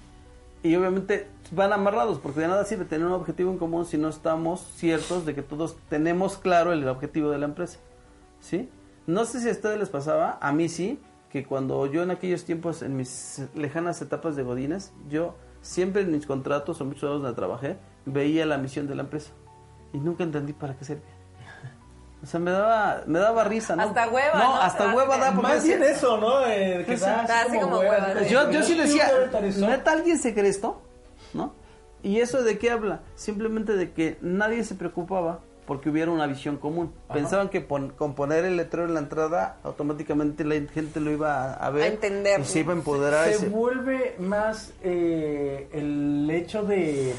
Y obviamente van amarrados, porque de nada sirve tener un objetivo en común si no estamos ciertos de que todos tenemos claro el objetivo de la empresa. ¿Sí? No sé si a ustedes les pasaba, a mí sí, que cuando yo en aquellos tiempos, en mis lejanas etapas de Godines, yo siempre en mis contratos o muchos años donde trabajé, veía la misión de la empresa. Y nunca entendí para qué servía. O sea, me daba, me daba risa, ¿no? Hasta hueva, No, ¿no? hasta hueva da- porque Más bien decía- eso, ¿no? Eh, que da Da así como hueva, sí. yo, yo sí decía, estar eso. ¿neta alguien se cree esto? ¿No? ¿Y eso de qué habla? Simplemente de que nadie se preocupaba porque hubiera una visión común. Pensaban que pon- con poner el letrero en la entrada, automáticamente la gente lo iba a, a ver. A entender. Y se iba a empoderar. Se se- vuelve más eh, el hecho de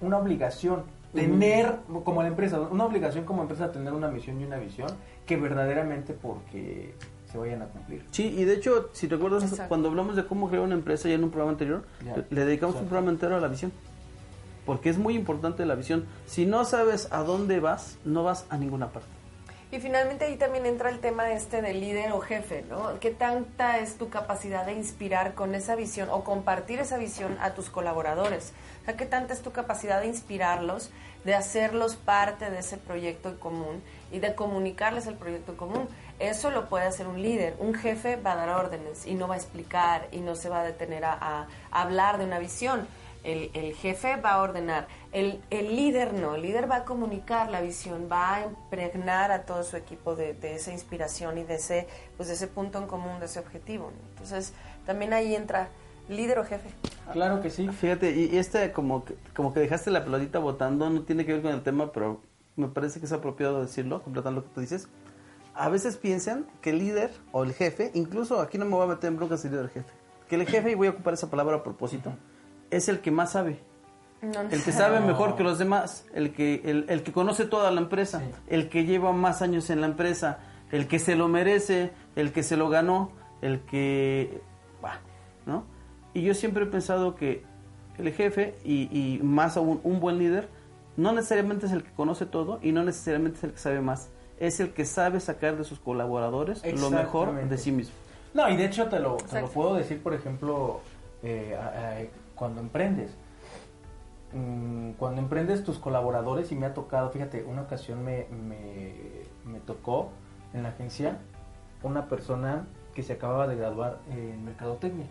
mm, una obligación. Tener, como la empresa, una obligación como empresa tener una misión y una visión que verdaderamente porque se vayan a cumplir. Sí, y de hecho, si recuerdas, Exacto. cuando hablamos de cómo crear una empresa ya en un programa anterior, Ya. le- dedicamos un programa entero a la visión. Porque es muy importante la visión. Si no sabes a dónde vas, no vas a ninguna parte. Y finalmente ahí también entra el tema este de líder o jefe, ¿no? ¿Qué tanta es tu capacidad de inspirar con esa visión o compartir esa visión a tus colaboradores? O sea, ¿qué tanta es tu capacidad de inspirarlos, de hacerlos parte de ese proyecto en común y de comunicarles el proyecto en común? Eso lo puede hacer un líder. Un jefe va a dar órdenes y no va a explicar y no se va a detener a hablar de una visión. El, el jefe va a ordenar, el, el líder no, el líder va a comunicar la visión, va a impregnar a todo su equipo de, de esa inspiración y de ese, pues de ese punto en común, de ese objetivo. ¿no? Entonces, también ahí entra líder o jefe. Claro que sí. Fíjate, y este como que, como que dejaste la pelotita votando, no tiene que ver con el tema, pero me parece que es apropiado decirlo, completando lo que tú dices. A veces piensan que el líder o el jefe, incluso aquí no me voy a meter en broncas el líder o el jefe, que el jefe, y voy a ocupar esa palabra a propósito, es el que más sabe. el que sabe mejor que los demás, el que, el, el que conoce toda la empresa, el que lleva más años en la empresa, el que se lo merece, el que se lo ganó, el que... Bah, ¿no? Y yo siempre he pensado que el jefe y, y más aún un buen líder no necesariamente es el que conoce todo y no necesariamente es el que sabe más, es el que sabe sacar de sus colaboradores lo mejor de sí mismo. No, y de hecho te lo, te lo puedo decir, por ejemplo, eh, a- a- cuando emprendes. Mm, Cuando emprendes tus colaboradores, y me ha tocado, fíjate, una ocasión me, me, tocó en la agencia una persona que se acababa de graduar en mercadotecnia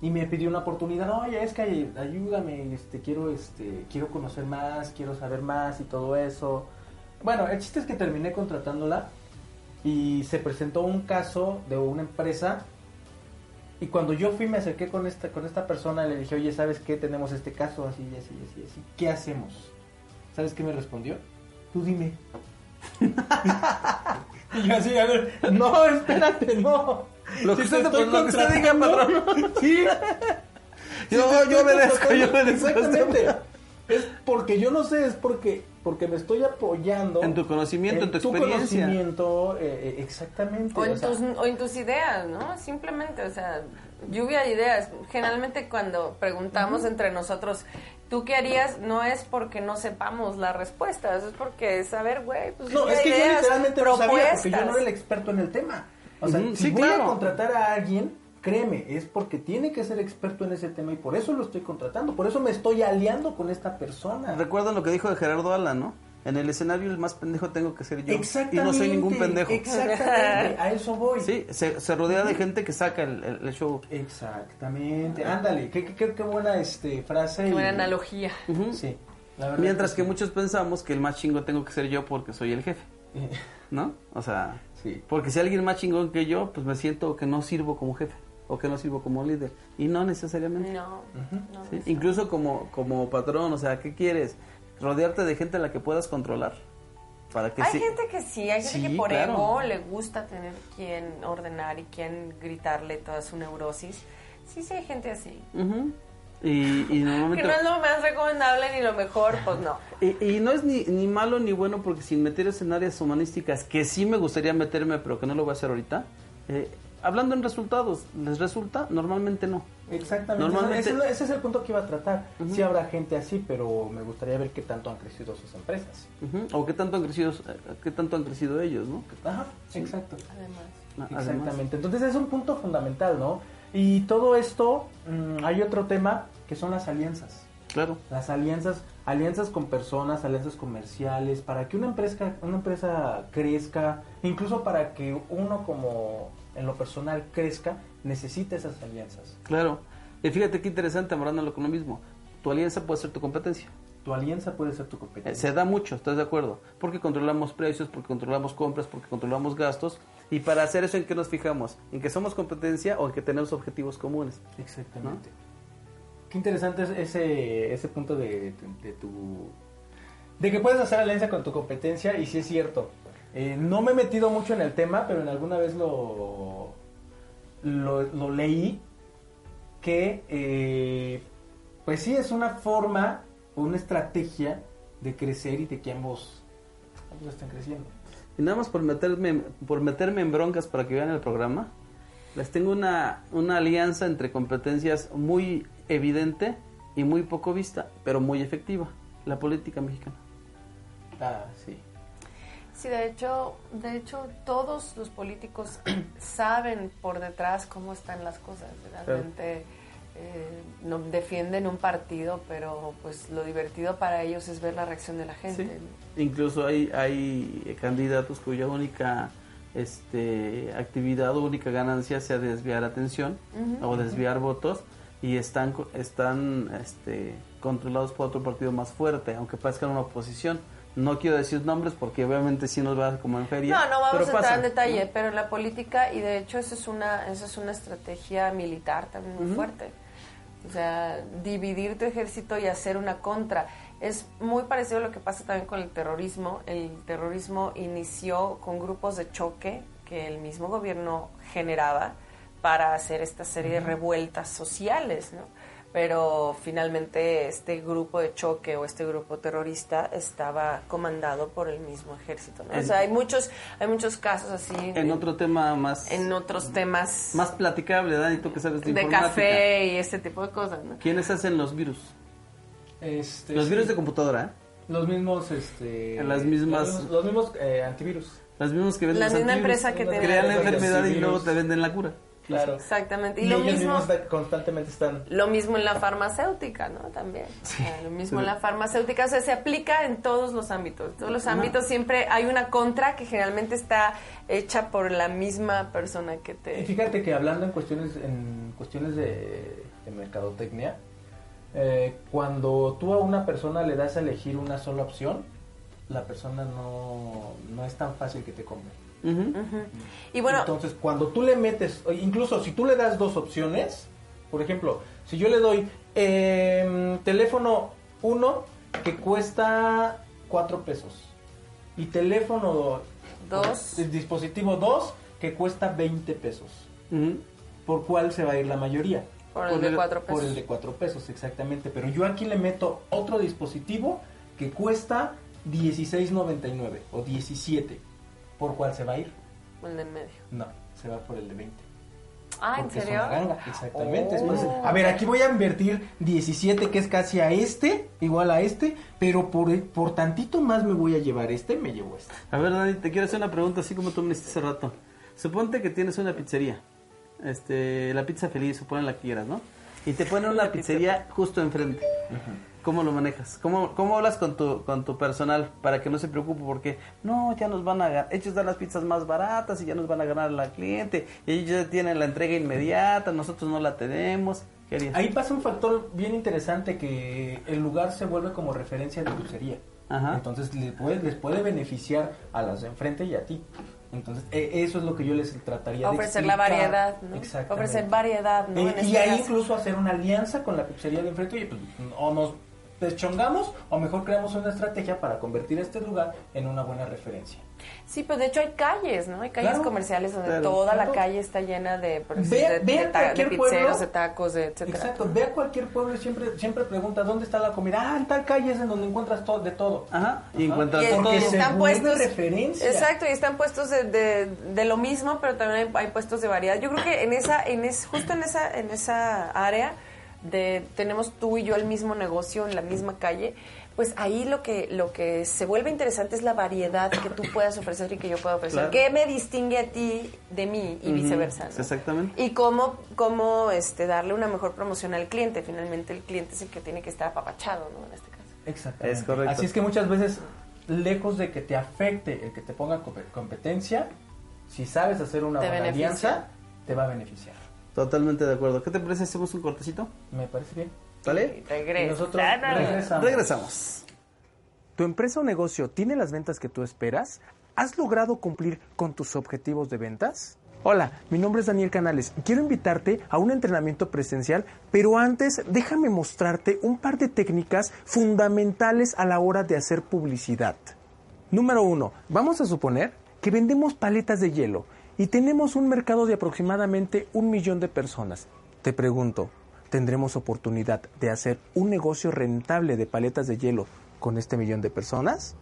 y me pidió una oportunidad, oye, es que ay- ayúdame, este, quiero, este, quiero conocer más, quiero saber más y todo eso. Bueno, el chiste es que terminé contratándola y se presentó un caso de una empresa y cuando yo fui me acerqué con esta con esta persona y le dije, oye, ¿sabes qué? Tenemos este caso así, así, así, así. ¿Qué hacemos? ¿Sabes qué me respondió? Tú dime. *laughs* y yo así, a ver, no, espérate, no. Lo que Si te usted- estoy lo que usted diga, patrón. *laughs* Sí. Yo- te yo obedezco, yo obedezco. Exactamente. Es porque yo no sé, es porque porque me estoy apoyando En tu conocimiento, en tu experiencia. conocimiento, eh, eh, exactamente. O en, o sea, tus, o en tus ideas, ¿no? Simplemente, o sea, lluvia de ideas. Generalmente cuando preguntamos entre nosotros, ¿tú qué harías? No es porque no sepamos las respuestas, es porque saber, güey, pues No, es que yo literalmente no sabía porque yo no era el experto en el tema. O sea, si sí, voy claro. a contratar a alguien, créeme, es porque tiene que ser experto en ese tema y por eso lo estoy contratando, por eso me estoy aliando con esta persona. Recuerdan lo que dijo de Gerardo Ala, ¿no? En el escenario el más pendejo tengo que ser yo. Exactamente. Y no soy ningún pendejo. Exactamente, a eso voy. Sí, se, se rodea de gente que saca el, el- el show. Exactamente, ándale, qué, qué, qué- qué buena este, frase. Qué y- buena analogía. Sí, la verdad Mientras que sí. muchos pensamos que el más chingo tengo que ser yo porque soy el jefe, ¿no? O sea, Sí. porque si alguien más chingón que yo, pues me siento que no sirvo como jefe o que no sirvo como líder. Y no necesariamente. No, no. ¿sí? Incluso como, como patrón, o sea, ¿qué quieres? Rodearte de gente a la que puedas controlar. Para que Hay sí- gente que sí, hay gente Sí, que por claro. ego le gusta tener quien ordenar y quien gritarle toda su neurosis. Sí, sí, hay gente así. Ujú. Y, y normalmente... *laughs* Que no es lo más recomendable ni lo mejor, pues no. Y, y no es ni, ni malo ni bueno porque sin meterse en áreas humanísticas, que sí me gustaría meterme, pero que no lo voy a hacer ahorita, eh, hablando en resultados, ¿les resulta? Normalmente no. Exactamente, Normalmente- ese, ese es el punto que iba a tratar. Sí habrá gente así, pero me gustaría ver qué tanto han crecido sus empresas. O qué tanto han crecido, qué tanto han crecido ellos, ¿no? Ajá, exacto. Además. Ah, además. Exactamente. Entonces es un punto fundamental, ¿no? Y todo esto, mm, hay otro tema que son las alianzas. Claro. Las alianzas, alianzas con personas, alianzas comerciales, para que una empresa, una empresa crezca, incluso para que uno como en lo personal crezca, necesita esas alianzas. Claro. Y fíjate qué interesante, amarrándolo con lo mismo. Tu alianza puede ser tu competencia. Tu alianza puede ser tu Eh, competencia. Se da mucho, ¿estás de acuerdo? Porque controlamos precios, porque controlamos compras, porque controlamos gastos. Y para hacer eso, ¿en qué nos fijamos? ¿En que somos competencia o en que tenemos objetivos comunes? Exactamente. Qué interesante es ese, ese punto de, de tu... De que puedes hacer alianza con tu competencia y sí es cierto. Eh, no me he metido mucho en el tema, pero en alguna vez lo, lo, lo leí que eh, pues sí es una forma, una estrategia de crecer y de que ambos, ambos estén creciendo. Y nada más por meterme, por meterme en broncas para que vean el programa, les tengo una, una alianza entre competencias muy evidente y muy poco vista, pero muy efectiva. La política mexicana. Ah, sí. Sí, de hecho, de hecho todos los políticos *clears throat* saben por detrás cómo están las cosas. Realmente eh, no defienden un partido, pero pues lo divertido para ellos es ver la reacción de la gente. Sí. Incluso hay, hay candidatos cuya única este, actividad o única ganancia sea desviar atención o desviar votos y están, están este, controlados por otro partido más fuerte, aunque parezcan una oposición. No quiero decir nombres porque obviamente sí nos va como en feria. No, no vamos pero a entrar pasa, en detalle, pero en la política, y de hecho eso es una, eso es una estrategia militar también muy fuerte. O sea, dividir tu ejército y hacer una contra. Es muy parecido a lo que pasa también con el terrorismo. El terrorismo inició con grupos de choque que el mismo gobierno generaba para hacer esta serie de revueltas sociales, ¿no? Pero finalmente este grupo de choque o este grupo terrorista estaba comandado por el mismo ejército. ¿no? O sea, hay muchos, hay muchos casos así. En otro tema más... En otros temas... Más platicable, Dani, tú que sabes de, de café y ese tipo de cosas, ¿no? ¿Quiénes hacen los virus? Este, los sí. virus de computadora, ¿eh? Los mismos, este... Las mismas- Los, mismos- los mismos, eh, antivirus. Los mismos que venden La misma antivirus. empresa que te Crean la enfermedad y luego te venden la cura. Claro. Exactamente. Y, Y, lo ellos mismo... mismos constantemente están... Lo mismo en la farmacéutica, ¿no? También. O sea, lo mismo en la farmacéutica. O sea, se aplica en todos los ámbitos. En todos los ámbitos siempre hay una contra que generalmente está hecha por la misma persona que Y te... fíjate que hablando en cuestiones, en cuestiones de, de mercadotecnia, eh, cuando tú a una persona le das a elegir una sola opción, la persona no, no es tan fácil que te compre. Ujú. Ujú. Y bueno, Entonces, cuando tú le metes, incluso si tú le das dos opciones, por ejemplo, si yo le doy eh, teléfono 1 que cuesta 4 pesos y teléfono Dos. el dispositivo 2 que cuesta 20 pesos, Ujú. ¿por cuál se va a ir la mayoría? por el de cuatro pesos. Por el de 4 pesos, exactamente. Pero yo aquí le meto otro dispositivo que cuesta 16.99 o 17. ¿Por cuál se va a ir? El de en medio. No, se va por el de 20. Ah, ¿en Porque es serio? una ganga, exactamente. Oh. Entonces, a ver, aquí voy a invertir 17, que es casi a este, igual a este, pero por, por tantito más me voy a llevar este, me llevo este. A ver, Dani, te quiero hacer una pregunta así como tú me hiciste hace rato. Suponte que tienes una pizzería. Este, la pizza feliz, supone la que quieras, ¿no? Y te ponen una pizzería justo enfrente. ¿Cómo lo manejas? ¿Cómo, ¿Cómo hablas con tu, con tu personal para que no se preocupe? Porque no, ya nos van a ganar. Ellos dan las pizzas más baratas y ya nos van a ganar la cliente. Y ellos ya tienen la entrega inmediata, nosotros no la tenemos. ¿Qué harías? Ahí pasa un factor bien interesante que el lugar se vuelve como referencia de dulcería. Ajá. Entonces les puede, les puede beneficiar a las de enfrente y a ti. Entonces e- eso es lo que yo les trataría de Ofrecer la variedad, ¿no? Exactamente. Ofrecer variedad, ¿no? Eh, En y este ahí caso. incluso hacer una alianza con la pizzería de enfrente, oye, pues o nos deschongamos o mejor creamos una estrategia para convertir este lugar en una buena referencia. Sí, pues de hecho hay calles, ¿no? Hay calles Claro. comerciales donde Claro. toda la calle está llena de, por Ve- de, ve de a ta- de cualquier pizzeros, pueblo. de tacos, de etcétera. Exacto, ve a cualquier pueblo y siempre, siempre pregunta dónde está la comida. Ah, en tal calle es en donde encuentras todo, de todo. Ajá, y Ajá. encuentras Y, todo. Y están puestos referencia. exacto y están puestos de, de, de lo mismo pero también hay, hay puestos de variedad yo creo que en esa en es, justo en esa en esa área de tenemos tú y yo el mismo negocio en la misma calle pues ahí lo que lo que se vuelve interesante es la variedad que tú puedas ofrecer y que yo pueda ofrecer Claro. qué me distingue a ti de mí y viceversa ¿no? exactamente. y cómo cómo este darle una mejor promoción al cliente finalmente el cliente es el que tiene que estar apapachado no en este caso Exactamente. Es correcto. Así es que muchas veces, lejos de que te afecte el que te ponga compe- competencia, si sabes hacer una Te buena beneficia. alianza, te va a beneficiar. Totalmente de acuerdo. ¿Qué te parece si hacemos un cortecito? Me parece bien. ¿Vale? Regresa. Nosotros regresamos. Regresamos. ¿Tu empresa o negocio tiene las ventas que tú esperas? ¿Has logrado cumplir con tus objetivos de ventas? Hola, mi nombre es Daniel Canales y quiero invitarte a un entrenamiento presencial, pero antes déjame mostrarte un par de técnicas fundamentales a la hora de hacer publicidad. Número uno, vamos a suponer que vendemos paletas de hielo y tenemos un mercado de aproximadamente un millón de personas. Te pregunto, ¿tendremos oportunidad de hacer un negocio rentable de paletas de hielo con este millón de personas?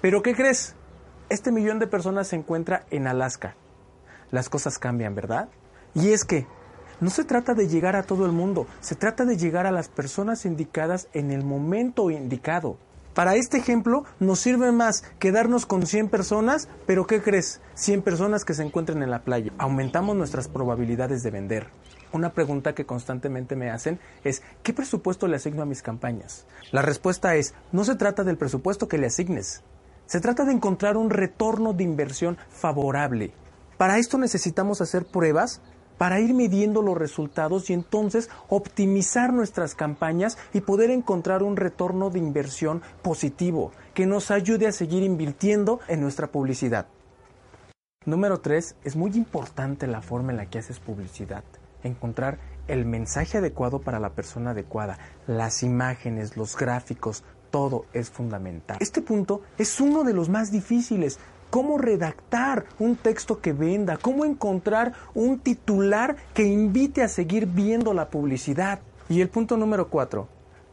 ¿Pero qué crees? Este millón de personas se encuentra en Alaska. Las cosas cambian, ¿verdad? Y es que no se trata de llegar a todo el mundo, se trata de llegar a las personas indicadas en el momento indicado. Para este ejemplo nos sirve más quedarnos con 100 personas, pero ¿qué crees? 100 personas que se encuentren en la playa. Aumentamos nuestras probabilidades de vender. Una pregunta que constantemente me hacen es ¿qué presupuesto le asigno a mis campañas? La respuesta es no se trata del presupuesto que le asignes. Se trata de encontrar un retorno de inversión favorable. Para esto necesitamos hacer pruebas para ir midiendo los resultados y entonces optimizar nuestras campañas y poder encontrar un retorno de inversión positivo que nos ayude a seguir invirtiendo en nuestra publicidad. Número 3. Es muy importante la forma en la que haces publicidad. Encontrar el mensaje adecuado para la persona adecuada, las imágenes, los gráficos, todo es fundamental. Este punto es uno de los más difíciles. Cómo redactar un texto que venda, cómo encontrar un titular que invite a seguir viendo la publicidad. Y el punto número cuatro.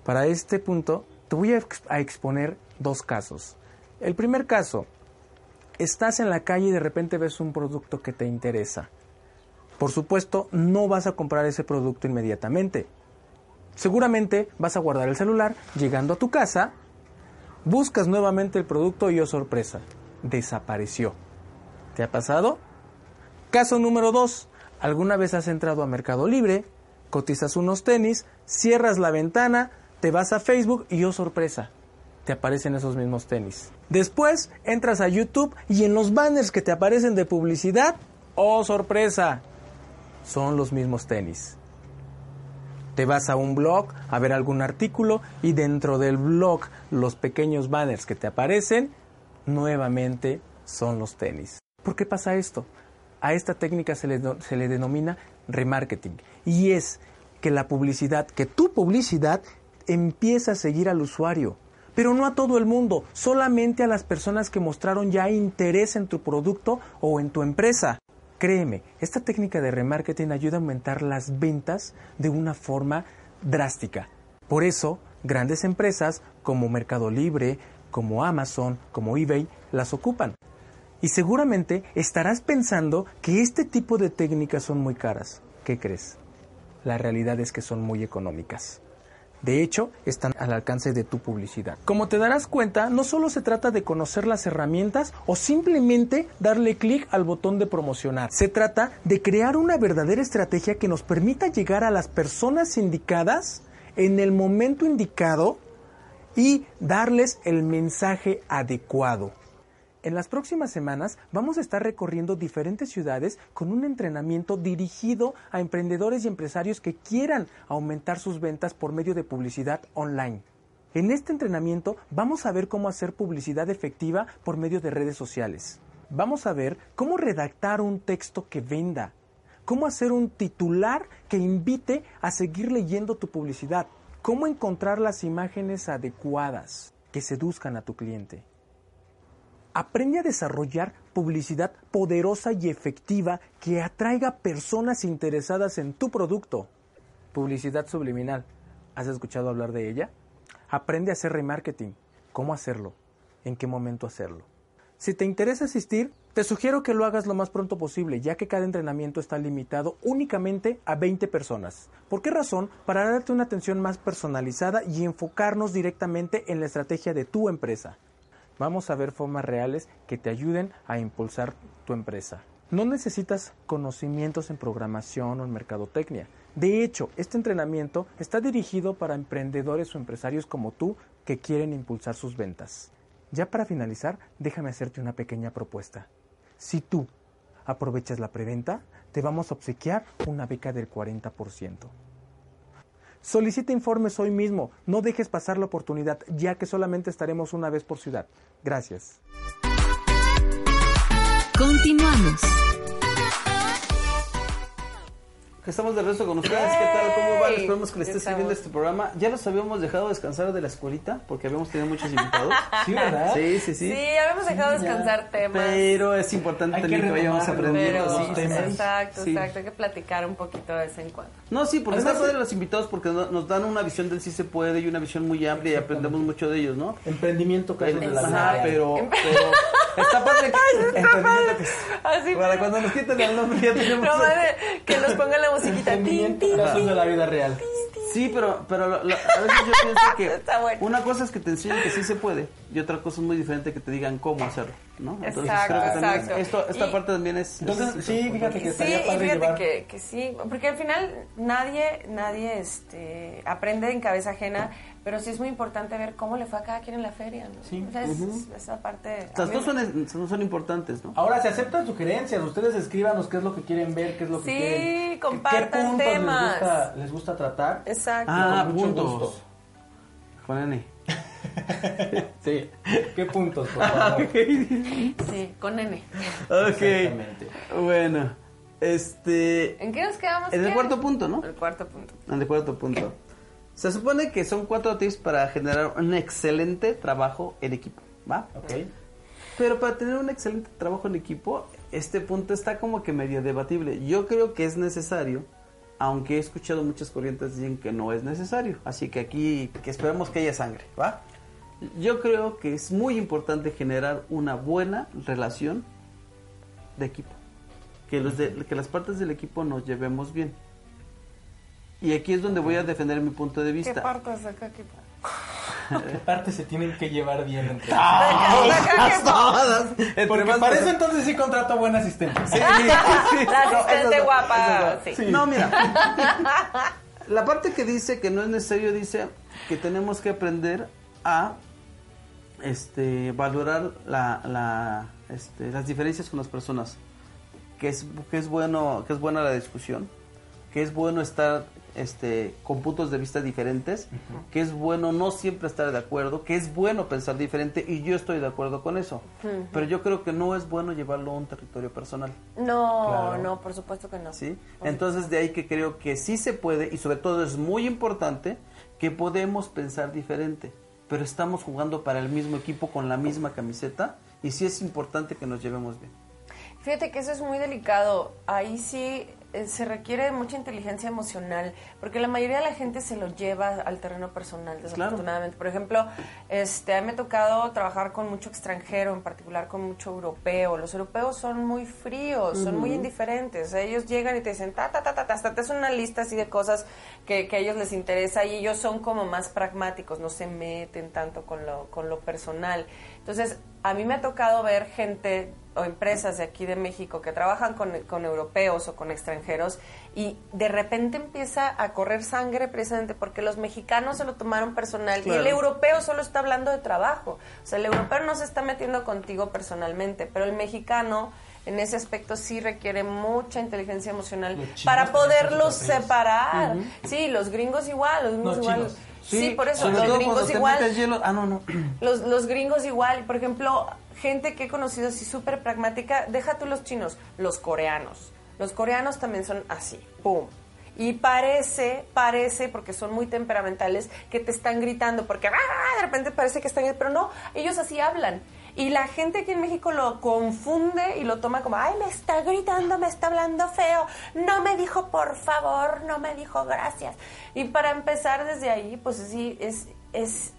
Para este punto te voy a, ex- a exponer dos casos. El primer caso, estás en la calle y de repente ves un producto que te interesa. Por supuesto, no vas a comprar ese producto inmediatamente. Seguramente vas a guardar el celular, llegando a tu casa, buscas nuevamente el producto y oh sorpresa, desapareció. ¿Te ha pasado? Caso número 2. ¿Alguna vez has entrado a Mercado Libre, cotizas unos tenis, cierras la ventana, te vas a Facebook y oh sorpresa, te aparecen esos mismos tenis. Después entras a YouTube y en los banners que te aparecen de publicidad, oh sorpresa, son los mismos tenis. Te vas a un blog a ver algún artículo y dentro del blog los pequeños banners que te aparecen nuevamente son los tenis. ¿Por qué pasa esto? A esta técnica se le, denomina remarketing y es que la publicidad, que tu publicidad empieza a seguir al usuario, pero no a todo el mundo, solamente a las personas que mostraron ya interés en tu producto o en tu empresa. Créeme, esta técnica de remarketing ayuda a aumentar las ventas de una forma drástica. Por eso, grandes empresas como Mercado Libre, como Amazon, como eBay, las ocupan. Y seguramente estarás pensando que este tipo de técnicas son muy caras. ¿Qué crees? La realidad es que son muy económicas. De hecho, están al alcance de tu publicidad. Como te darás cuenta, no solo se trata de conocer las herramientas o simplemente darle clic al botón de promocionar. Se trata de crear una verdadera estrategia que nos permita llegar a las personas indicadas en el momento indicado y darles el mensaje adecuado. En las próximas semanas vamos a estar recorriendo diferentes ciudades con un entrenamiento dirigido a emprendedores y empresarios que quieran aumentar sus ventas por medio de publicidad online. En este entrenamiento vamos a ver cómo hacer publicidad efectiva por medio de redes sociales. Vamos a ver cómo redactar un texto que venda, cómo hacer un titular que invite a seguir leyendo tu publicidad, cómo encontrar las imágenes adecuadas que seduzcan a tu cliente. Aprende a desarrollar publicidad poderosa y efectiva que atraiga personas interesadas en tu producto. Publicidad subliminal. ¿Has escuchado hablar de ella? Aprende a hacer remarketing. ¿Cómo hacerlo? ¿En qué momento hacerlo? Si te interesa asistir, te sugiero que lo hagas lo más pronto posible, ya que cada entrenamiento está limitado únicamente a 20 personas. ¿Por qué razón? Para darte una atención más personalizada y enfocarnos directamente en la estrategia de tu empresa. Vamos a ver formas reales que te ayuden a impulsar tu empresa. No necesitas conocimientos en programación o en mercadotecnia. De hecho, este entrenamiento está dirigido para emprendedores o empresarios como tú que quieren impulsar sus ventas. Ya para finalizar, déjame hacerte una pequeña propuesta. Si tú aprovechas la preventa, te vamos a obsequiar una beca del 40%. Solicita informes hoy mismo, no dejes pasar la oportunidad, ya que solamente estaremos una vez por ciudad. Gracias. Continuamos. Estamos de regreso con ustedes. ¿Qué tal? ¿Cómo van? ¡Ey! Esperamos que les esté sirviendo este programa. Ya los habíamos dejado descansar de la escuelita porque habíamos tenido muchos invitados. *laughs* Sí, ¿verdad? Sí, sí, sí. Sí, habíamos dejado descansar temas. Pero es importante Hay que también que vayamos aprendiendo. Sí, temas. sí. exacto, Sí. exacto. Hay que platicar un poquito de vez en cuando. No, sí, porque está padre los invitados porque no- nos dan una visión del sí se puede y una visión muy amplia y aprendemos mucho de ellos, ¿no? Emprendimiento casi de la vida Ajá, pero, pero está padre que emprendimiento que- Así para cuando nos quiten el nombre ya tenemos No, *laughs* madre, que nos pongan la musiquita. Tin, tin, de la vida real. Sí, pero, pero lo- lo- a veces yo pienso *laughs* que Está bueno. una cosa es que te enseñen que sí se puede y otra cosa es muy diferente que te digan cómo hacerlo, ¿no? Entonces Exacto, creo que también exacto. esto, esta Y- parte también es... Entonces, es- sí, fíjate que Sí, estaría y padre fíjate llevar... que, que sí, porque al final nadie, nadie este, aprende en cabeza ajena, pero sí es muy importante ver cómo le fue a cada quien en la feria, ¿no? Sí. O sea, es- es- esa parte... a Las dos me- son, son, son importantes, ¿no? Ahora, se aceptan sugerencias. Ustedes escríbanos qué es lo que quieren ver, qué es lo que Sí, quieren... qué- compartan ¿Qué temas. Les gusta, les gusta tratar? Exacto. Ah, con mucho puntos. gusto. Con N. *laughs* Sí. ¿Qué puntos, por favor? *laughs* Sí, con N. Ok. Exactamente. Bueno, este... ¿En qué nos quedamos? En el cuarto punto, ¿no? El cuarto punto. En el cuarto punto. Se supone que son cuatro tips para generar un excelente trabajo en equipo, ¿va? Ok. Pero para tener un excelente trabajo en equipo, este punto está como que medio debatible. Yo creo que es necesario aunque he escuchado muchas corrientes dicen que no es necesario. Así que aquí que esperemos que haya sangre, ¿va? Yo creo que es muy importante generar una buena relación de equipo. Que, los de- que las partes del equipo nos llevemos bien. Y aquí es donde voy a defender mi punto de ¿Qué vista. partes de qué equipo? ¿Qué partes se tienen que llevar bien entre Todas, todas. Entre Porque más para eso entonces sí contrato buen asistente. Sí, *laughs* sí, La no, asistente no, guapa, eso sí. No, mira. *laughs* La parte que dice que no es necesario dice que tenemos que aprender a este valorar la, la, este, las diferencias con las personas. Que es, que es bueno, que es buena la discusión, que es bueno estar este, con puntos de vista diferentes, que es bueno no siempre estar de acuerdo, que es bueno pensar diferente y yo estoy de acuerdo con eso. Pero yo creo que no es bueno llevarlo a un territorio personal. No, Claro. no, por supuesto que no. ¿sí? Entonces de ahí que creo que sí se puede y sobre todo es muy importante que podemos pensar diferente, pero estamos jugando para el mismo equipo con la misma camiseta y sí es importante que nos llevemos bien. Fíjate que eso es muy delicado. Ahí sí eh, se requiere mucha inteligencia emocional, porque la mayoría de la gente se lo lleva al terreno personal, desafortunadamente. Por ejemplo, este, a mí me ha tocado trabajar con mucho extranjero, en particular con mucho europeo. Los europeos son muy fríos, son muy indiferentes. Ellos llegan y te dicen, ta, ta, ta, ta, ta, hasta te hacen una lista así de cosas que, que a ellos les interesa y ellos son como más pragmáticos, no se meten tanto con lo, con lo personal. Entonces, a mí me ha tocado ver gente o empresas de aquí de México que trabajan con, con europeos o con extranjeros y de repente empieza a correr sangre precisamente porque los mexicanos se lo tomaron personal y el europeo solo está hablando de trabajo. O sea, el europeo no se está metiendo contigo personalmente, pero el mexicano en ese aspecto sí requiere mucha inteligencia emocional Los para poderlos separar. Sí, los gringos igual, los gringos No, igual. chinos. Sí, por eso, los gringos igual. hielo- Ah, no, no. Los, los gringos igual, por ejemplo, gente que he conocido así súper pragmática, deja tú los chinos, los coreanos. Los coreanos también son así, ¡pum! Y parece, parece, porque son muy temperamentales, que te están gritando, porque ¡ah! de repente parece que están, pero no, ellos así hablan. Y la gente aquí en México lo confunde y lo toma como, ay, me está gritando, me está hablando feo, no me dijo por favor, no me dijo gracias. Y para empezar desde ahí, pues sí, es, es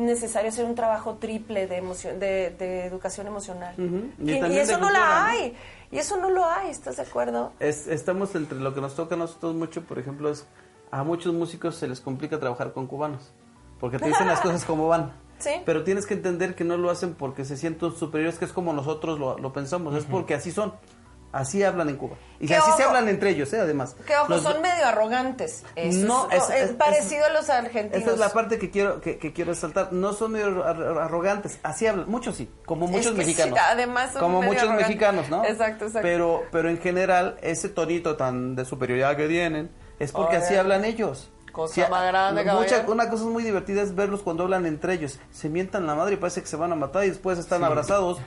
necesario hacer un trabajo triple de emoción, de, de educación emocional. Y eso no cultura, la ¿no? hay. Y eso no lo hay, ¿estás de acuerdo? Es- estamos entre lo que nos toca a nosotros mucho, por ejemplo, es a muchos músicos se les complica trabajar con cubanos, porque te dicen las *laughs* cosas como van. Sí. Pero tienes que entender que no lo hacen porque se sienten superiores, que es como nosotros lo, lo pensamos, es porque así son. Así hablan en Cuba. Y así se hablan entre ellos, ¿eh? además. Que ojo, Los- son medio arrogantes. Eso No, es, es- es es- parecido a los argentinos. Esta es la parte que quiero que, que quiero resaltar. No son medio ar- ar- arrogantes, así hablan, muchos sí, como Es muchos que mexicanos. sí, además son como medio muchos arrogantes. mexicanos, ¿no? Exacto, exacto. Pero pero en general ese tonito tan de superioridad que tienen es porque Oye. así hablan ellos. Cosa más grande, mucha- una cosa muy divertida es verlos cuando hablan entre ellos. Se mientan la madre y parece que se van a matar y después están abrazados.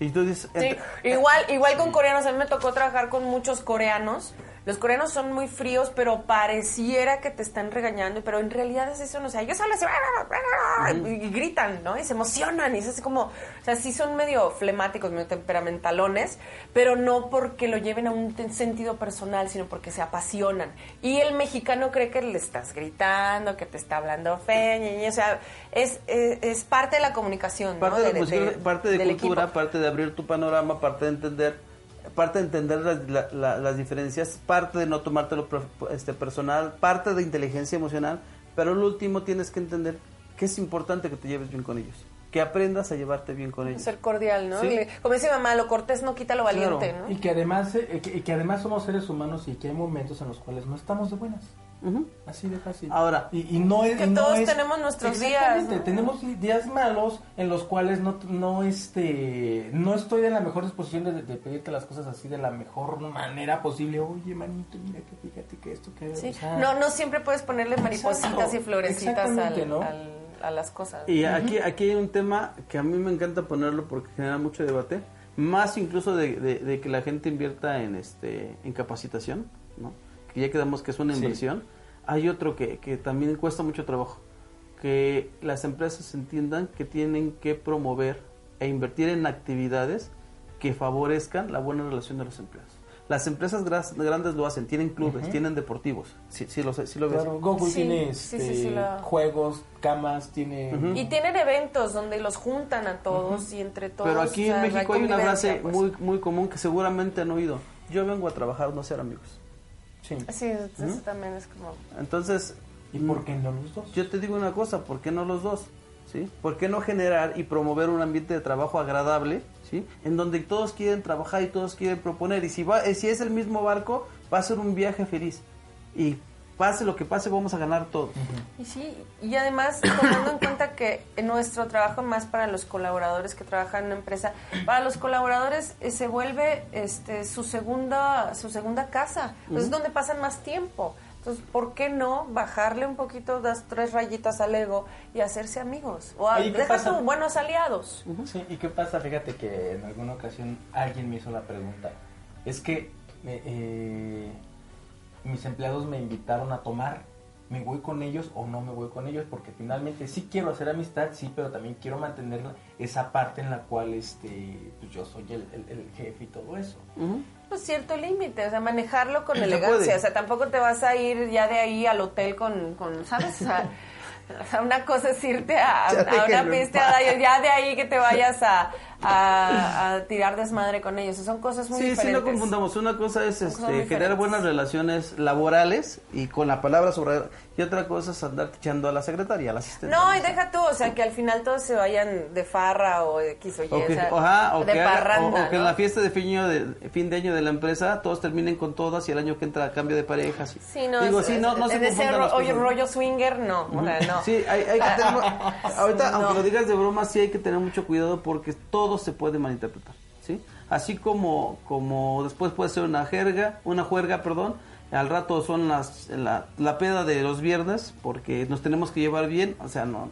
Y tú dices, Sí, igual, igual con coreanos, a mí me tocó trabajar con muchos coreanos. Los coreanos son muy fríos, pero pareciera que te están regañando, pero en realidad es eso, no o sea, ellos hablan así, y gritan, ¿no? Y se emocionan, y es así como, o sea, sí son medio flemáticos, medio temperamentalones, pero no porque lo lleven a un sentido personal, sino porque se apasionan. Y el mexicano cree que le estás gritando, que te está hablando fe, o sea, es, es, es parte de la comunicación, ¿no? parte de, De- música, de- parte de del cultura, parte de abrir tu panorama, parte de entender, parte de entender las, la- la- las diferencias, parte de no tomártelo este, personal, parte de inteligencia emocional, pero lo último tienes que entender que es importante que te lleves bien con ellos, que aprendas a llevarte bien con ellos. Ser cordial, ¿no? Sí. Y le- Como dice mamá, lo cortés no quita lo valiente, Claro. ¿no? Y que además eh, que, y que además somos seres humanos y que hay momentos en los cuales no estamos de buenas. Así de fácil. Ahora- y, y no es Que no todos es- tenemos nuestros días, Exactamente, ¿no? tenemos días malos en los cuales no no este no estoy en la mejor disposición de, de pedirte las cosas así de la mejor manera posible. Oye, manito, mira que fíjate que esto que Sí. o sea, No, no siempre puedes ponerle maripositas Exacto, y florecitas al- ¿no? al- a las cosas. Y aquí, aquí hay un tema que a mí me encanta ponerlo porque genera mucho debate, más incluso de, de- de que la gente invierta en este en capacitación. Que ya quedamos que es una Sí. inversión. Hay otro que, que también cuesta mucho trabajo, que las empresas entiendan que tienen que promover e invertir en actividades que favorezcan la buena relación de los empleados. Las empresas grandes lo hacen, tienen clubes, tienen deportivos. Sí, sí lo sé, sí lo ves. Claro, Google Sí, tiene sí, este, sí, sí, la- juegos, camas, tiene... Y tienen eventos donde los juntan a todos y entre todos. Pero aquí o sea, en México hay una frase pues. muy muy común que seguramente han oído. Yo vengo a trabajar, no a ser amigos. Sí. Sí, eso también es como... Entonces, ¿Y por qué no los dos? yo te digo una cosa, ¿por qué no los dos? ¿Sí? ¿Por qué no generar y promover un ambiente de trabajo agradable, ¿sí? En donde todos quieren trabajar y todos quieren proponer y si va eh, si es el mismo barco, va a ser un viaje feliz. Y pase lo que pase, vamos a ganar todos. Y sí, y además *clears throat* tomando en cuenta que en nuestro trabajo más para los colaboradores que trabajan en una empresa, para los colaboradores eh, se vuelve este su segunda su segunda casa, pues es donde pasan más tiempo. Entonces, ¿por qué no bajarle un poquito las tres rayitas al ego y hacerse amigos? O a- Oye, ¿qué deja tú buenos aliados. Sí, ¿y qué pasa? Fíjate que en alguna ocasión alguien me hizo la pregunta. Es que me- eh, mis empleados me invitaron a tomar. ¿Me voy con ellos o no me voy con ellos? Porque finalmente sí quiero hacer amistad, sí, pero también quiero mantener esa parte en la cual este, pues yo soy el, el- el jefe y todo eso. Ujú. Pues cierto límite, o sea, manejarlo con elegancia, puede. o sea, tampoco te vas a ir ya de ahí al hotel con, con ¿sabes? O sea, *laughs* o sea, una cosa es irte a, una pisteada y ya de ahí que te vayas a, a- a tirar desmadre con ellos, o sea, son cosas muy Sí, sí, diferentes. no confundamos. Una cosa es este, generar diferentes. buenas relaciones laborales y con la palabra sobre... Y otra cosa es andar echando a la secretaria, al asistente. No, y deja tú, o sea, que al final todos se vayan de farra o de X o Y, O que, o sea, ajá, o de que haga- o- parranda, o que en la fiesta de fin, de fin de año de la empresa todos terminen con todas y el año que entra a cambio de parejas. Sí, no, Digo, es- sí, no, no es- se de ese ro- oye, rollo swinger, no, o sea, no. Sí, hay, hay que tener, *laughs* ahorita, No. aunque lo digas de broma, sí hay que tener mucho cuidado porque todo se puede malinterpretar, ¿sí? Así como, como después puede ser una jerga, una juerga, perdón, al rato son las, la, la peda de los viernes porque nos tenemos que llevar bien, o sea, no,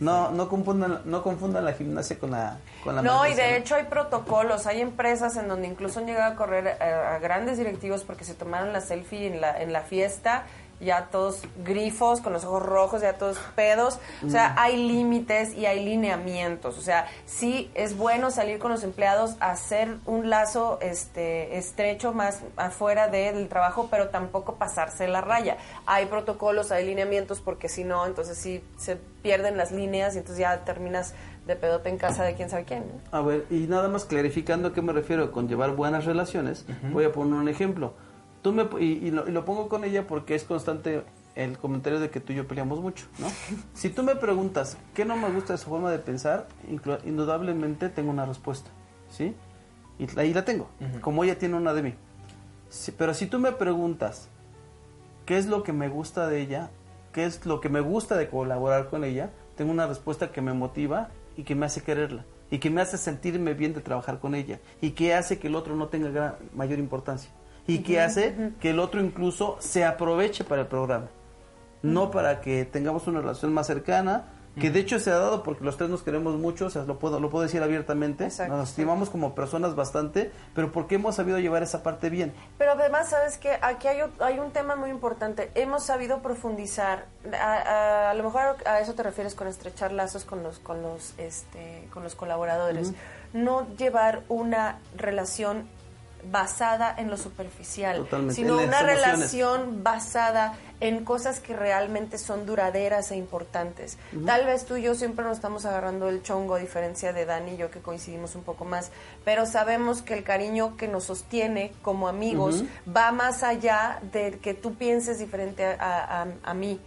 no, no confundan, no confundan la gimnasia con la, con la No, y de hecho hay protocolos, hay empresas en donde incluso han llegado a correr eh, a, grandes directivos porque se tomaron la selfie en la, en la fiesta, ya todos grifos, con los ojos rojos, ya todos pedos. O sea, hay límites y hay lineamientos. O sea, sí es bueno salir con los empleados hacer un lazo este estrecho más afuera del trabajo, pero tampoco pasarse la raya. Hay protocolos, hay lineamientos, porque si no, entonces sí se pierden las líneas y entonces ya terminas de pedote en casa de quién sabe quién. ¿no? A ver, y nada más clarificando a qué me refiero con llevar buenas relaciones, voy a poner un ejemplo. Tú me, y, y lo, y lo pongo con ella porque es constante el comentario de que tú y yo peleamos mucho, ¿no? *laughs* si tú me preguntas qué no me gusta de su forma de pensar, indudablemente tengo una respuesta, ¿sí? Y la- ahí la tengo, como ella tiene una de mí. Sí, pero si tú me preguntas qué es lo que me gusta de ella, qué es lo que me gusta de colaborar con ella, tengo una respuesta que me motiva y que me hace quererla y que me hace sentirme bien de trabajar con ella y que hace que el otro no tenga gran- mayor importancia y que hace que el otro incluso se aproveche para el programa, no para que tengamos una relación más cercana, que de hecho se ha dado porque los tres nos queremos mucho, o sea, lo puedo, lo puedo decir abiertamente, Exacto. nos estimamos como personas bastante, pero porque hemos sabido llevar esa parte bien. Pero además, ¿sabes que Aquí hay, hay un tema muy importante. Hemos sabido profundizar. A, a- a lo mejor a eso te refieres con estrechar lazos con los, con los, este, con los colaboradores. No llevar una relación basada en lo superficial, Totalmente, sino una relación basada en cosas que realmente son duraderas e importantes. Tal vez tú y yo siempre nos estamos agarrando el chongo, a diferencia de Dani y yo que coincidimos un poco más, pero sabemos que el cariño que nos sostiene como amigos va más allá de que tú pienses diferente a, a- a mí.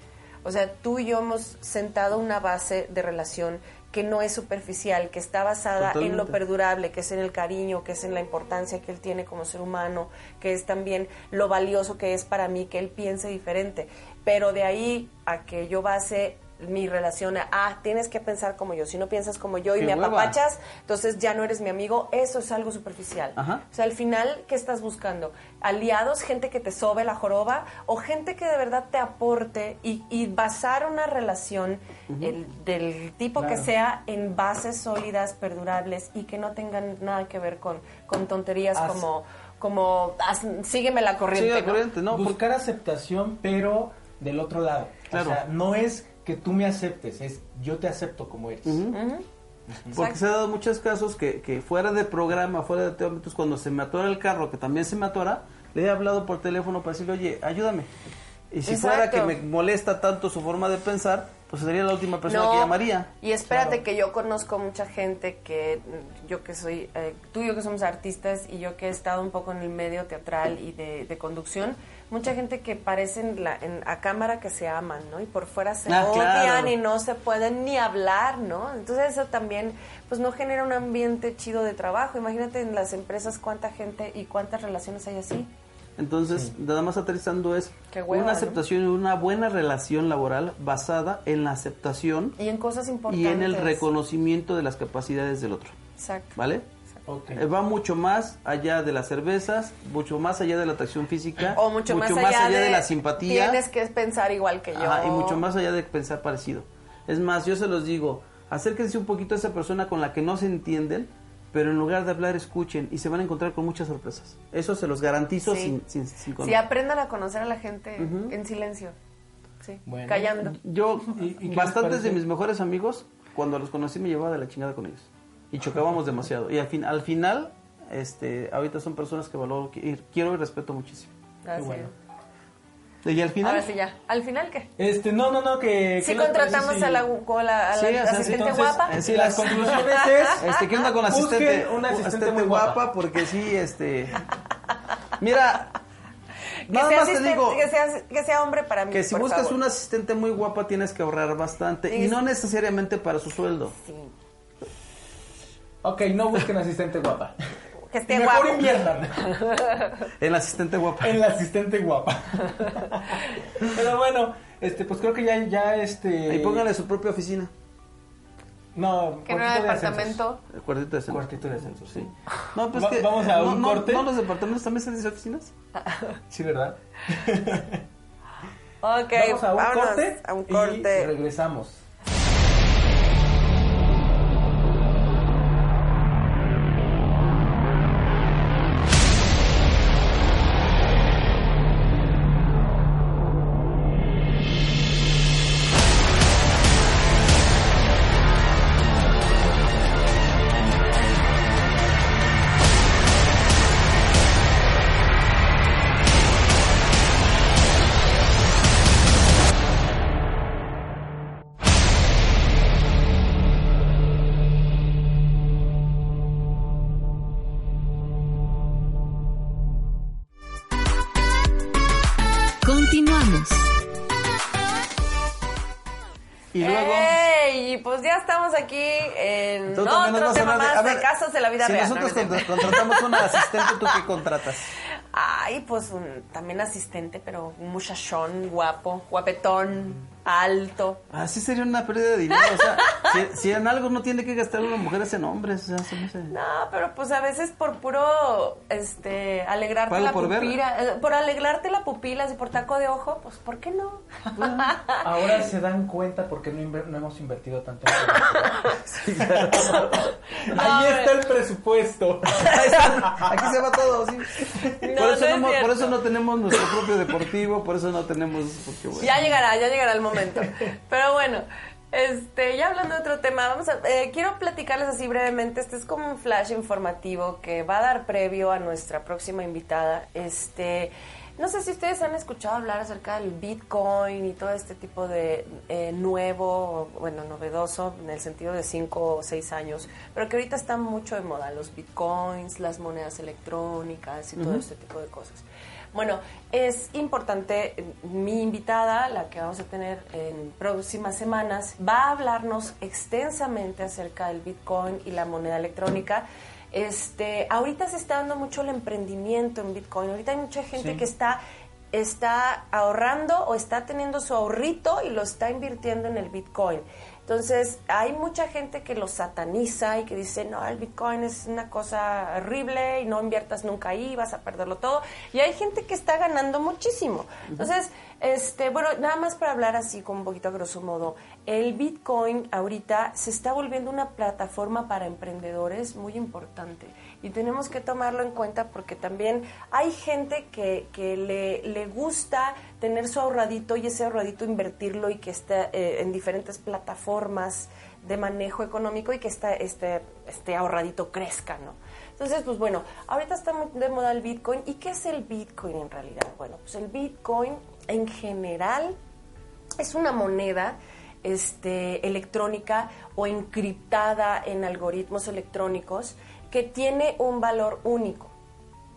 O sea, tú y yo hemos sentado una base de relación que no es superficial, que está basada en lo perdurable, que es en el cariño, que es en la importancia que él tiene como ser humano, que es también lo valioso que es para mí que él piense diferente. Pero de ahí a que yo base mi relación a, ah, tienes que pensar como yo, si no piensas como yo y ¡Qué me hueva! apapachas, entonces ya no eres mi amigo, eso es algo superficial. Ajá. O sea, al final, ¿qué estás buscando? ¿Aliados, gente que te sobe la joroba o gente que de verdad te aporte y, y basar una relación el- del tipo que sea en bases sólidas, perdurables y que no tengan nada que ver con, con tonterías como, como sígueme la corriente. Sí, la corriente, ¿no? Buscar aceptación, pero del otro lado. Claro. O sea, no es que tú me aceptes, es yo te acepto como eres. Porque se ha dado muchos casos que, que fuera de programa, fuera de entonces cuando se me atora el carro, que también se me atora, le he hablado por teléfono para decirle, oye, ayúdame. Y si fuera que me molesta tanto su forma de pensar, pues sería la última persona que llamaría. Y espérate que yo conozco mucha gente que mm, yo que soy, eh, tú y yo que somos artistas y yo que he estado un poco en el medio teatral y de, de conducción, mucha gente que parecen la, en, a cámara que se aman, ¿no? Y por fuera se Ah, odian claro. y no se pueden ni hablar, ¿no? Entonces eso también pues no genera un ambiente chido de trabajo. Imagínate en las empresas cuánta gente y cuántas relaciones hay así. Entonces, nada más aterrizando es hueva, una ¿no? aceptación y una buena relación laboral basada en la aceptación Y en cosas importantes. y en el reconocimiento de las capacidades del otro. Exacto. ¿Vale? Ok. Eh, Va mucho más allá de las cervezas, mucho más allá de la atracción física, O mucho, más, allá, de, la simpatía Tienes que pensar igual que yo. Ajá, y mucho más allá de pensar parecido. Es más, yo se los digo, acérquense un poquito a esa persona con la que no se entienden, pero en lugar de hablar, escuchen y se van a encontrar con muchas sorpresas. Eso se los garantizo Sí. sin, sin, sin Sí, conocer. aprendan a conocer a la gente en silencio. Sí, Bueno. callando. Yo, ¿Y- bastantes de mis mejores amigos, cuando los conocí me llevaba de la chingada con ellos. Y chocábamos demasiado. Y al, fin, al final, este, ahorita son personas que valoro, y quiero y respeto muchísimo. Bueno. Y al final, Ahora sí ya. ¿Al final qué? Este, no, no, no, que... Si ¿qué les contratamos parece a la, con la, a la Sí, o sea, asistente entonces, guapa. eh, Sí, las conclusiones es... *laughs* Este, ¿qué onda con la asistente? una u- asistente muy guapa. Porque sí, este... Mira, que, nada sea más te digo que, sea, que sea hombre para mí. que si por buscas favor. una asistente muy guapa tienes que ahorrar bastante. Sí. Y no necesariamente para su sueldo. Sí. Ok, no busquen asistente guapa. Que esté Mejor guapo. inviernan El asistente guapa. en la asistente guapa. Pero bueno, este, pues creo que ya, ya este... Y póngale su propia oficina. No, Que no era de departamento. El cuartito de ascenso. Cuartito de ascenso, sí. No, pues Va- que... vamos a no, un no- corte. ¿No los departamentos también se dicen oficinas? ascensos. *laughs* Sí, ¿verdad? Ok, Vamos a un vámonos corte a un y corte. regresamos. Aquí en Tú otro tema más a de, ver, casos de la vida si real. nosotros No, contratamos una asistente, ¿tú qué contratas? Ay, pues un- también asistente, pero un muchachón, guapo, guapetón, alto. Así sería una pérdida de dinero. O sea, si, si en algo no tiene que gastar una mujer es en hombres. O sea, se me hace- No, pero pues a veces por puro, este, alegrarte ¿Pago la por pupila, eh, por alegrarte la pupila, y por taco de ojo, pues ¿por qué no? Ahora se dan cuenta porque no, no hemos invertido tanto en. Ahí está el presupuesto. *laughs* Aquí se va todo, sí. No, por, eso no es no, por eso no tenemos nuestro propio deportivo, por eso no tenemos... Porque, bueno, Ya llegará, ya llegará el momento. Pero bueno, este, ya hablando de otro tema, vamos a, eh, quiero platicarles así brevemente. Este es como un flash informativo que va a dar previo a nuestra próxima invitada. Este, no sé si ustedes han escuchado hablar acerca del Bitcoin y todo este tipo de eh, nuevo, bueno, novedoso en el sentido de cinco o seis años, pero que ahorita está mucho de moda los Bitcoins, las monedas electrónicas y todo este tipo de cosas. Bueno, es importante, mi invitada, la que vamos a tener en próximas semanas, va a hablarnos extensamente acerca del Bitcoin y la moneda electrónica. Este, ahorita se está dando mucho el emprendimiento en Bitcoin. Ahorita hay mucha gente Sí. que está está ahorrando o está teniendo su ahorrito y lo está invirtiendo en el Bitcoin. Entonces, hay mucha gente que lo sataniza y que dice, no, el Bitcoin es una cosa horrible y no inviertas nunca ahí, vas a perderlo todo. Y hay gente que está ganando muchísimo. Entonces, este, bueno, nada más para hablar así con un poquito a grosso modo, el Bitcoin ahorita se está volviendo una plataforma para emprendedores muy importante y tenemos que tomarlo en cuenta porque también hay gente que, le, gusta tener su ahorradito y ese ahorradito invertirlo y que esté eh, en diferentes plataformas de manejo económico y que este, este, este ahorradito crezca, ¿no? Entonces, pues bueno, ahorita está de moda el Bitcoin. ¿Y qué es el Bitcoin en realidad? Bueno, pues el Bitcoin en general es una moneda este, electrónica o encriptada en algoritmos electrónicos que tiene un valor único.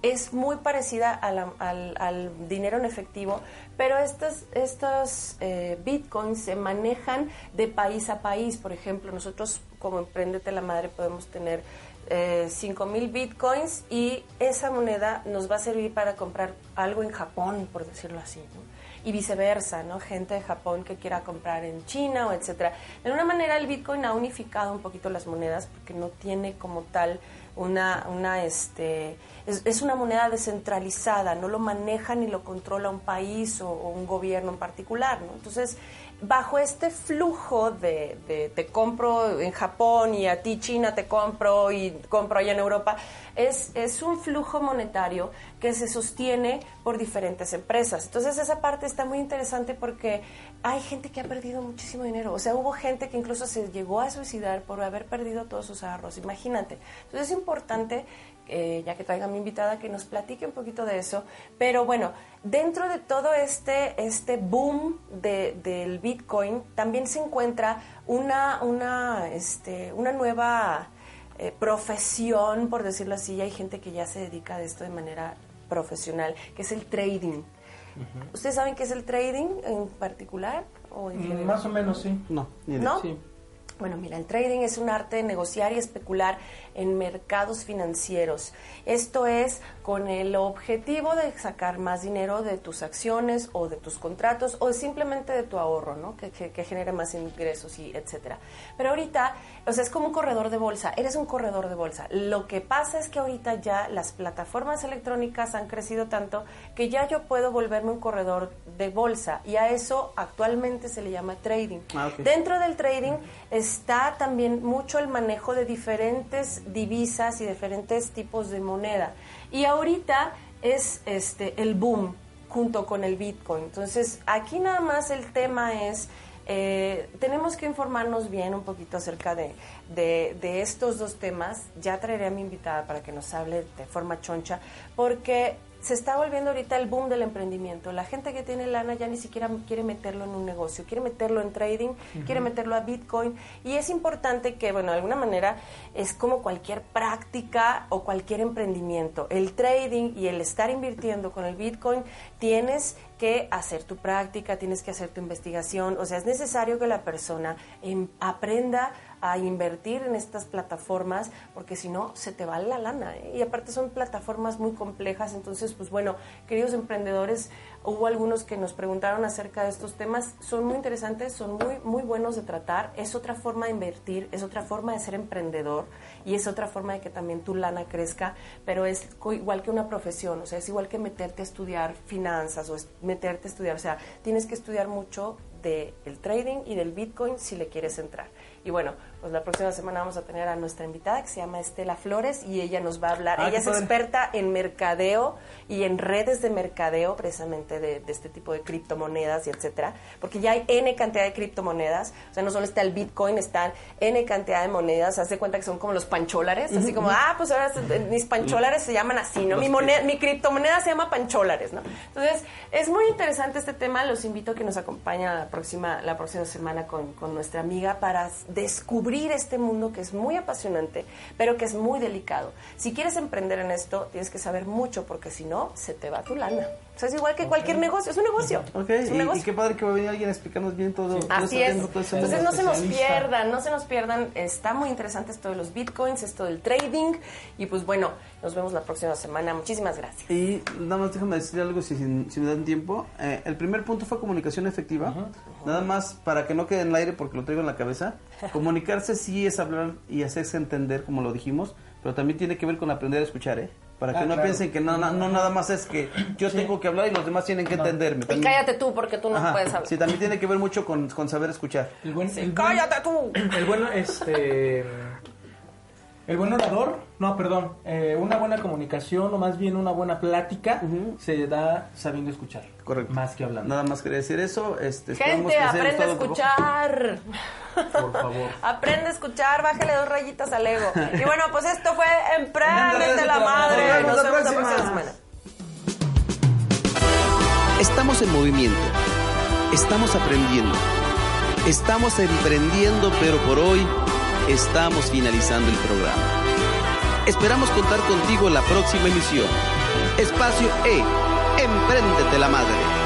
Es muy parecida a la- al, al dinero en efectivo, pero estos, estos eh, bitcoins se manejan de país a país. Por ejemplo, nosotros como Emprendete la Madre podemos tener eh, 5 mil bitcoins y esa moneda nos va a servir para comprar algo en Japón, por decirlo así. Y viceversa, ¿no? Gente de Japón que quiera comprar en China o etcétera. De alguna manera el Bitcoin ha unificado un poquito las monedas porque no tiene como tal una, una este, es, una moneda descentralizada, no lo maneja ni lo controla un país o, o un gobierno en particular, ¿no? Entonces, bajo este flujo de, de te compro en Japón y a ti China te compro y compro allá en Europa, es, es un flujo monetario que se sostiene por diferentes empresas. Entonces esa parte está muy interesante porque hay gente que ha perdido muchísimo dinero. O sea, hubo gente que incluso se llegó a suicidar por haber perdido todos sus ahorros. Imagínate. Entonces es importante eh, ya que traiga mi invitada, que nos platique un poquito de eso. Pero bueno, dentro de todo este, este boom de- del Bitcoin, también se encuentra una, una, este, una nueva eh, profesión, por decirlo así. Hay gente que ya se dedica a esto de manera profesional, que es el trading. ¿Ustedes saben qué es el trading en particular? O en Mm? Más o menos, sí. No, ni. ¿No? Sí. Bueno, mira, el trading es un arte de negociar y especular en mercados financieros. Esto es con el objetivo de sacar más dinero de tus acciones o de tus contratos o simplemente de tu ahorro, ¿no? Que, que- que genere más ingresos y etcétera. Pero ahorita, o sea, es como un corredor de bolsa. Eres un corredor de bolsa. Lo que pasa es que ahorita ya las plataformas electrónicas han crecido tanto que ya yo puedo volverme un corredor de bolsa y a eso actualmente se le llama trading. Ah. Dentro del trading está también mucho el manejo de diferentes divisas y diferentes tipos de moneda. Y ahorita es este el boom junto con el Bitcoin. Entonces, aquí nada más el tema es eh, tenemos que informarnos bien un poquito acerca de, de, de estos dos temas. Ya traeré a mi invitada para que nos hable de forma choncha, porque se está volviendo ahorita el boom del emprendimiento. La gente que tiene lana ya ni siquiera quiere meterlo en un negocio, quiere meterlo en trading, quiere meterlo a Bitcoin. Y es importante que, bueno, de alguna manera es como cualquier práctica o cualquier emprendimiento. El trading y el estar invirtiendo con el Bitcoin, tienes que hacer tu práctica, tienes que hacer tu investigación. O sea, es necesario que la persona em, aprenda a invertir en estas plataformas porque si no se te va la lana ¿eh? y aparte son plataformas muy complejas entonces pues bueno queridos emprendedores hubo algunos que nos preguntaron acerca de estos temas. Son muy interesantes son muy muy buenos de tratar. Es otra forma de invertir es otra forma de ser emprendedor y es otra forma de que también tu lana crezca pero es igual que una profesión o sea es igual que meterte a estudiar finanzas o meterte a estudiar o sea tienes que estudiar mucho del trading y del bitcoin si le quieres entrar. Y bueno, pues la próxima semana vamos a tener a nuestra invitada que se llama Estela Flores y ella nos va a hablar. Ah, ella es padre. experta en mercadeo y en redes de mercadeo precisamente de, de este tipo de criptomonedas y etcétera, porque ya hay N cantidad de criptomonedas, o sea, no solo está el Bitcoin, están N cantidad de monedas, haz de cuenta que son como los pancholares, así como, ah, pues ahora se- mis pancholares se llaman así, ¿no? Mi, moneda, mi criptomoneda se llama pancholares, ¿no? Entonces, es muy interesante este tema, los invito a que nos acompañen la próxima, la próxima semana con, con nuestra amiga para s- descubrir este mundo que es muy apasionante, pero que es muy delicado. Si quieres emprender en esto, tienes que saber mucho, porque si no, se te va tu lana. O sea, es igual que cualquier negocio, es un negocio. Ok, es un y, negocio. y qué padre que va a venir alguien a explicarnos bien todo. todo Así ese es. todo Entonces no se nos pierdan, no se nos pierdan. Está muy interesante esto de los bitcoins, esto del trading. Y pues bueno, nos vemos la próxima semana. Muchísimas gracias. Y nada más déjame decir algo si, si- si me dan tiempo. Eh, el primer punto fue comunicación efectiva. Nada más para que no quede en el aire porque lo traigo en la cabeza. *laughs* Comunicarse sí es hablar y hacerse entender, como lo dijimos, pero también tiene que ver con aprender a escuchar, ¿eh? Para que Ah, no claro. piensen que no, no, no nada más es que yo tengo que hablar y los demás tienen que entenderme. Y cállate tú, porque tú no Ajá, puedes hablar. Sí, también tiene que ver mucho con, con saber escuchar. El buen, el buen- ¡Cállate tú! El bueno, este. El buen orador, no, perdón, eh, una buena comunicación o más bien una buena plática se da sabiendo escuchar. Correcto. Más que hablando. Nada más quería decir eso. Este, Gente, aprende a escuchar. Por favor. *laughs* Aprende a escuchar, bájale dos rayitas al ego. *laughs* Y bueno, pues esto fue Emprendete la madre. Nos vemos la próxima. semana. Estamos en movimiento. Estamos aprendiendo. Estamos emprendiendo, pero por hoy estamos finalizando el programa. Esperamos contar contigo en la próxima emisión. Espacio E. Empréndete la madre.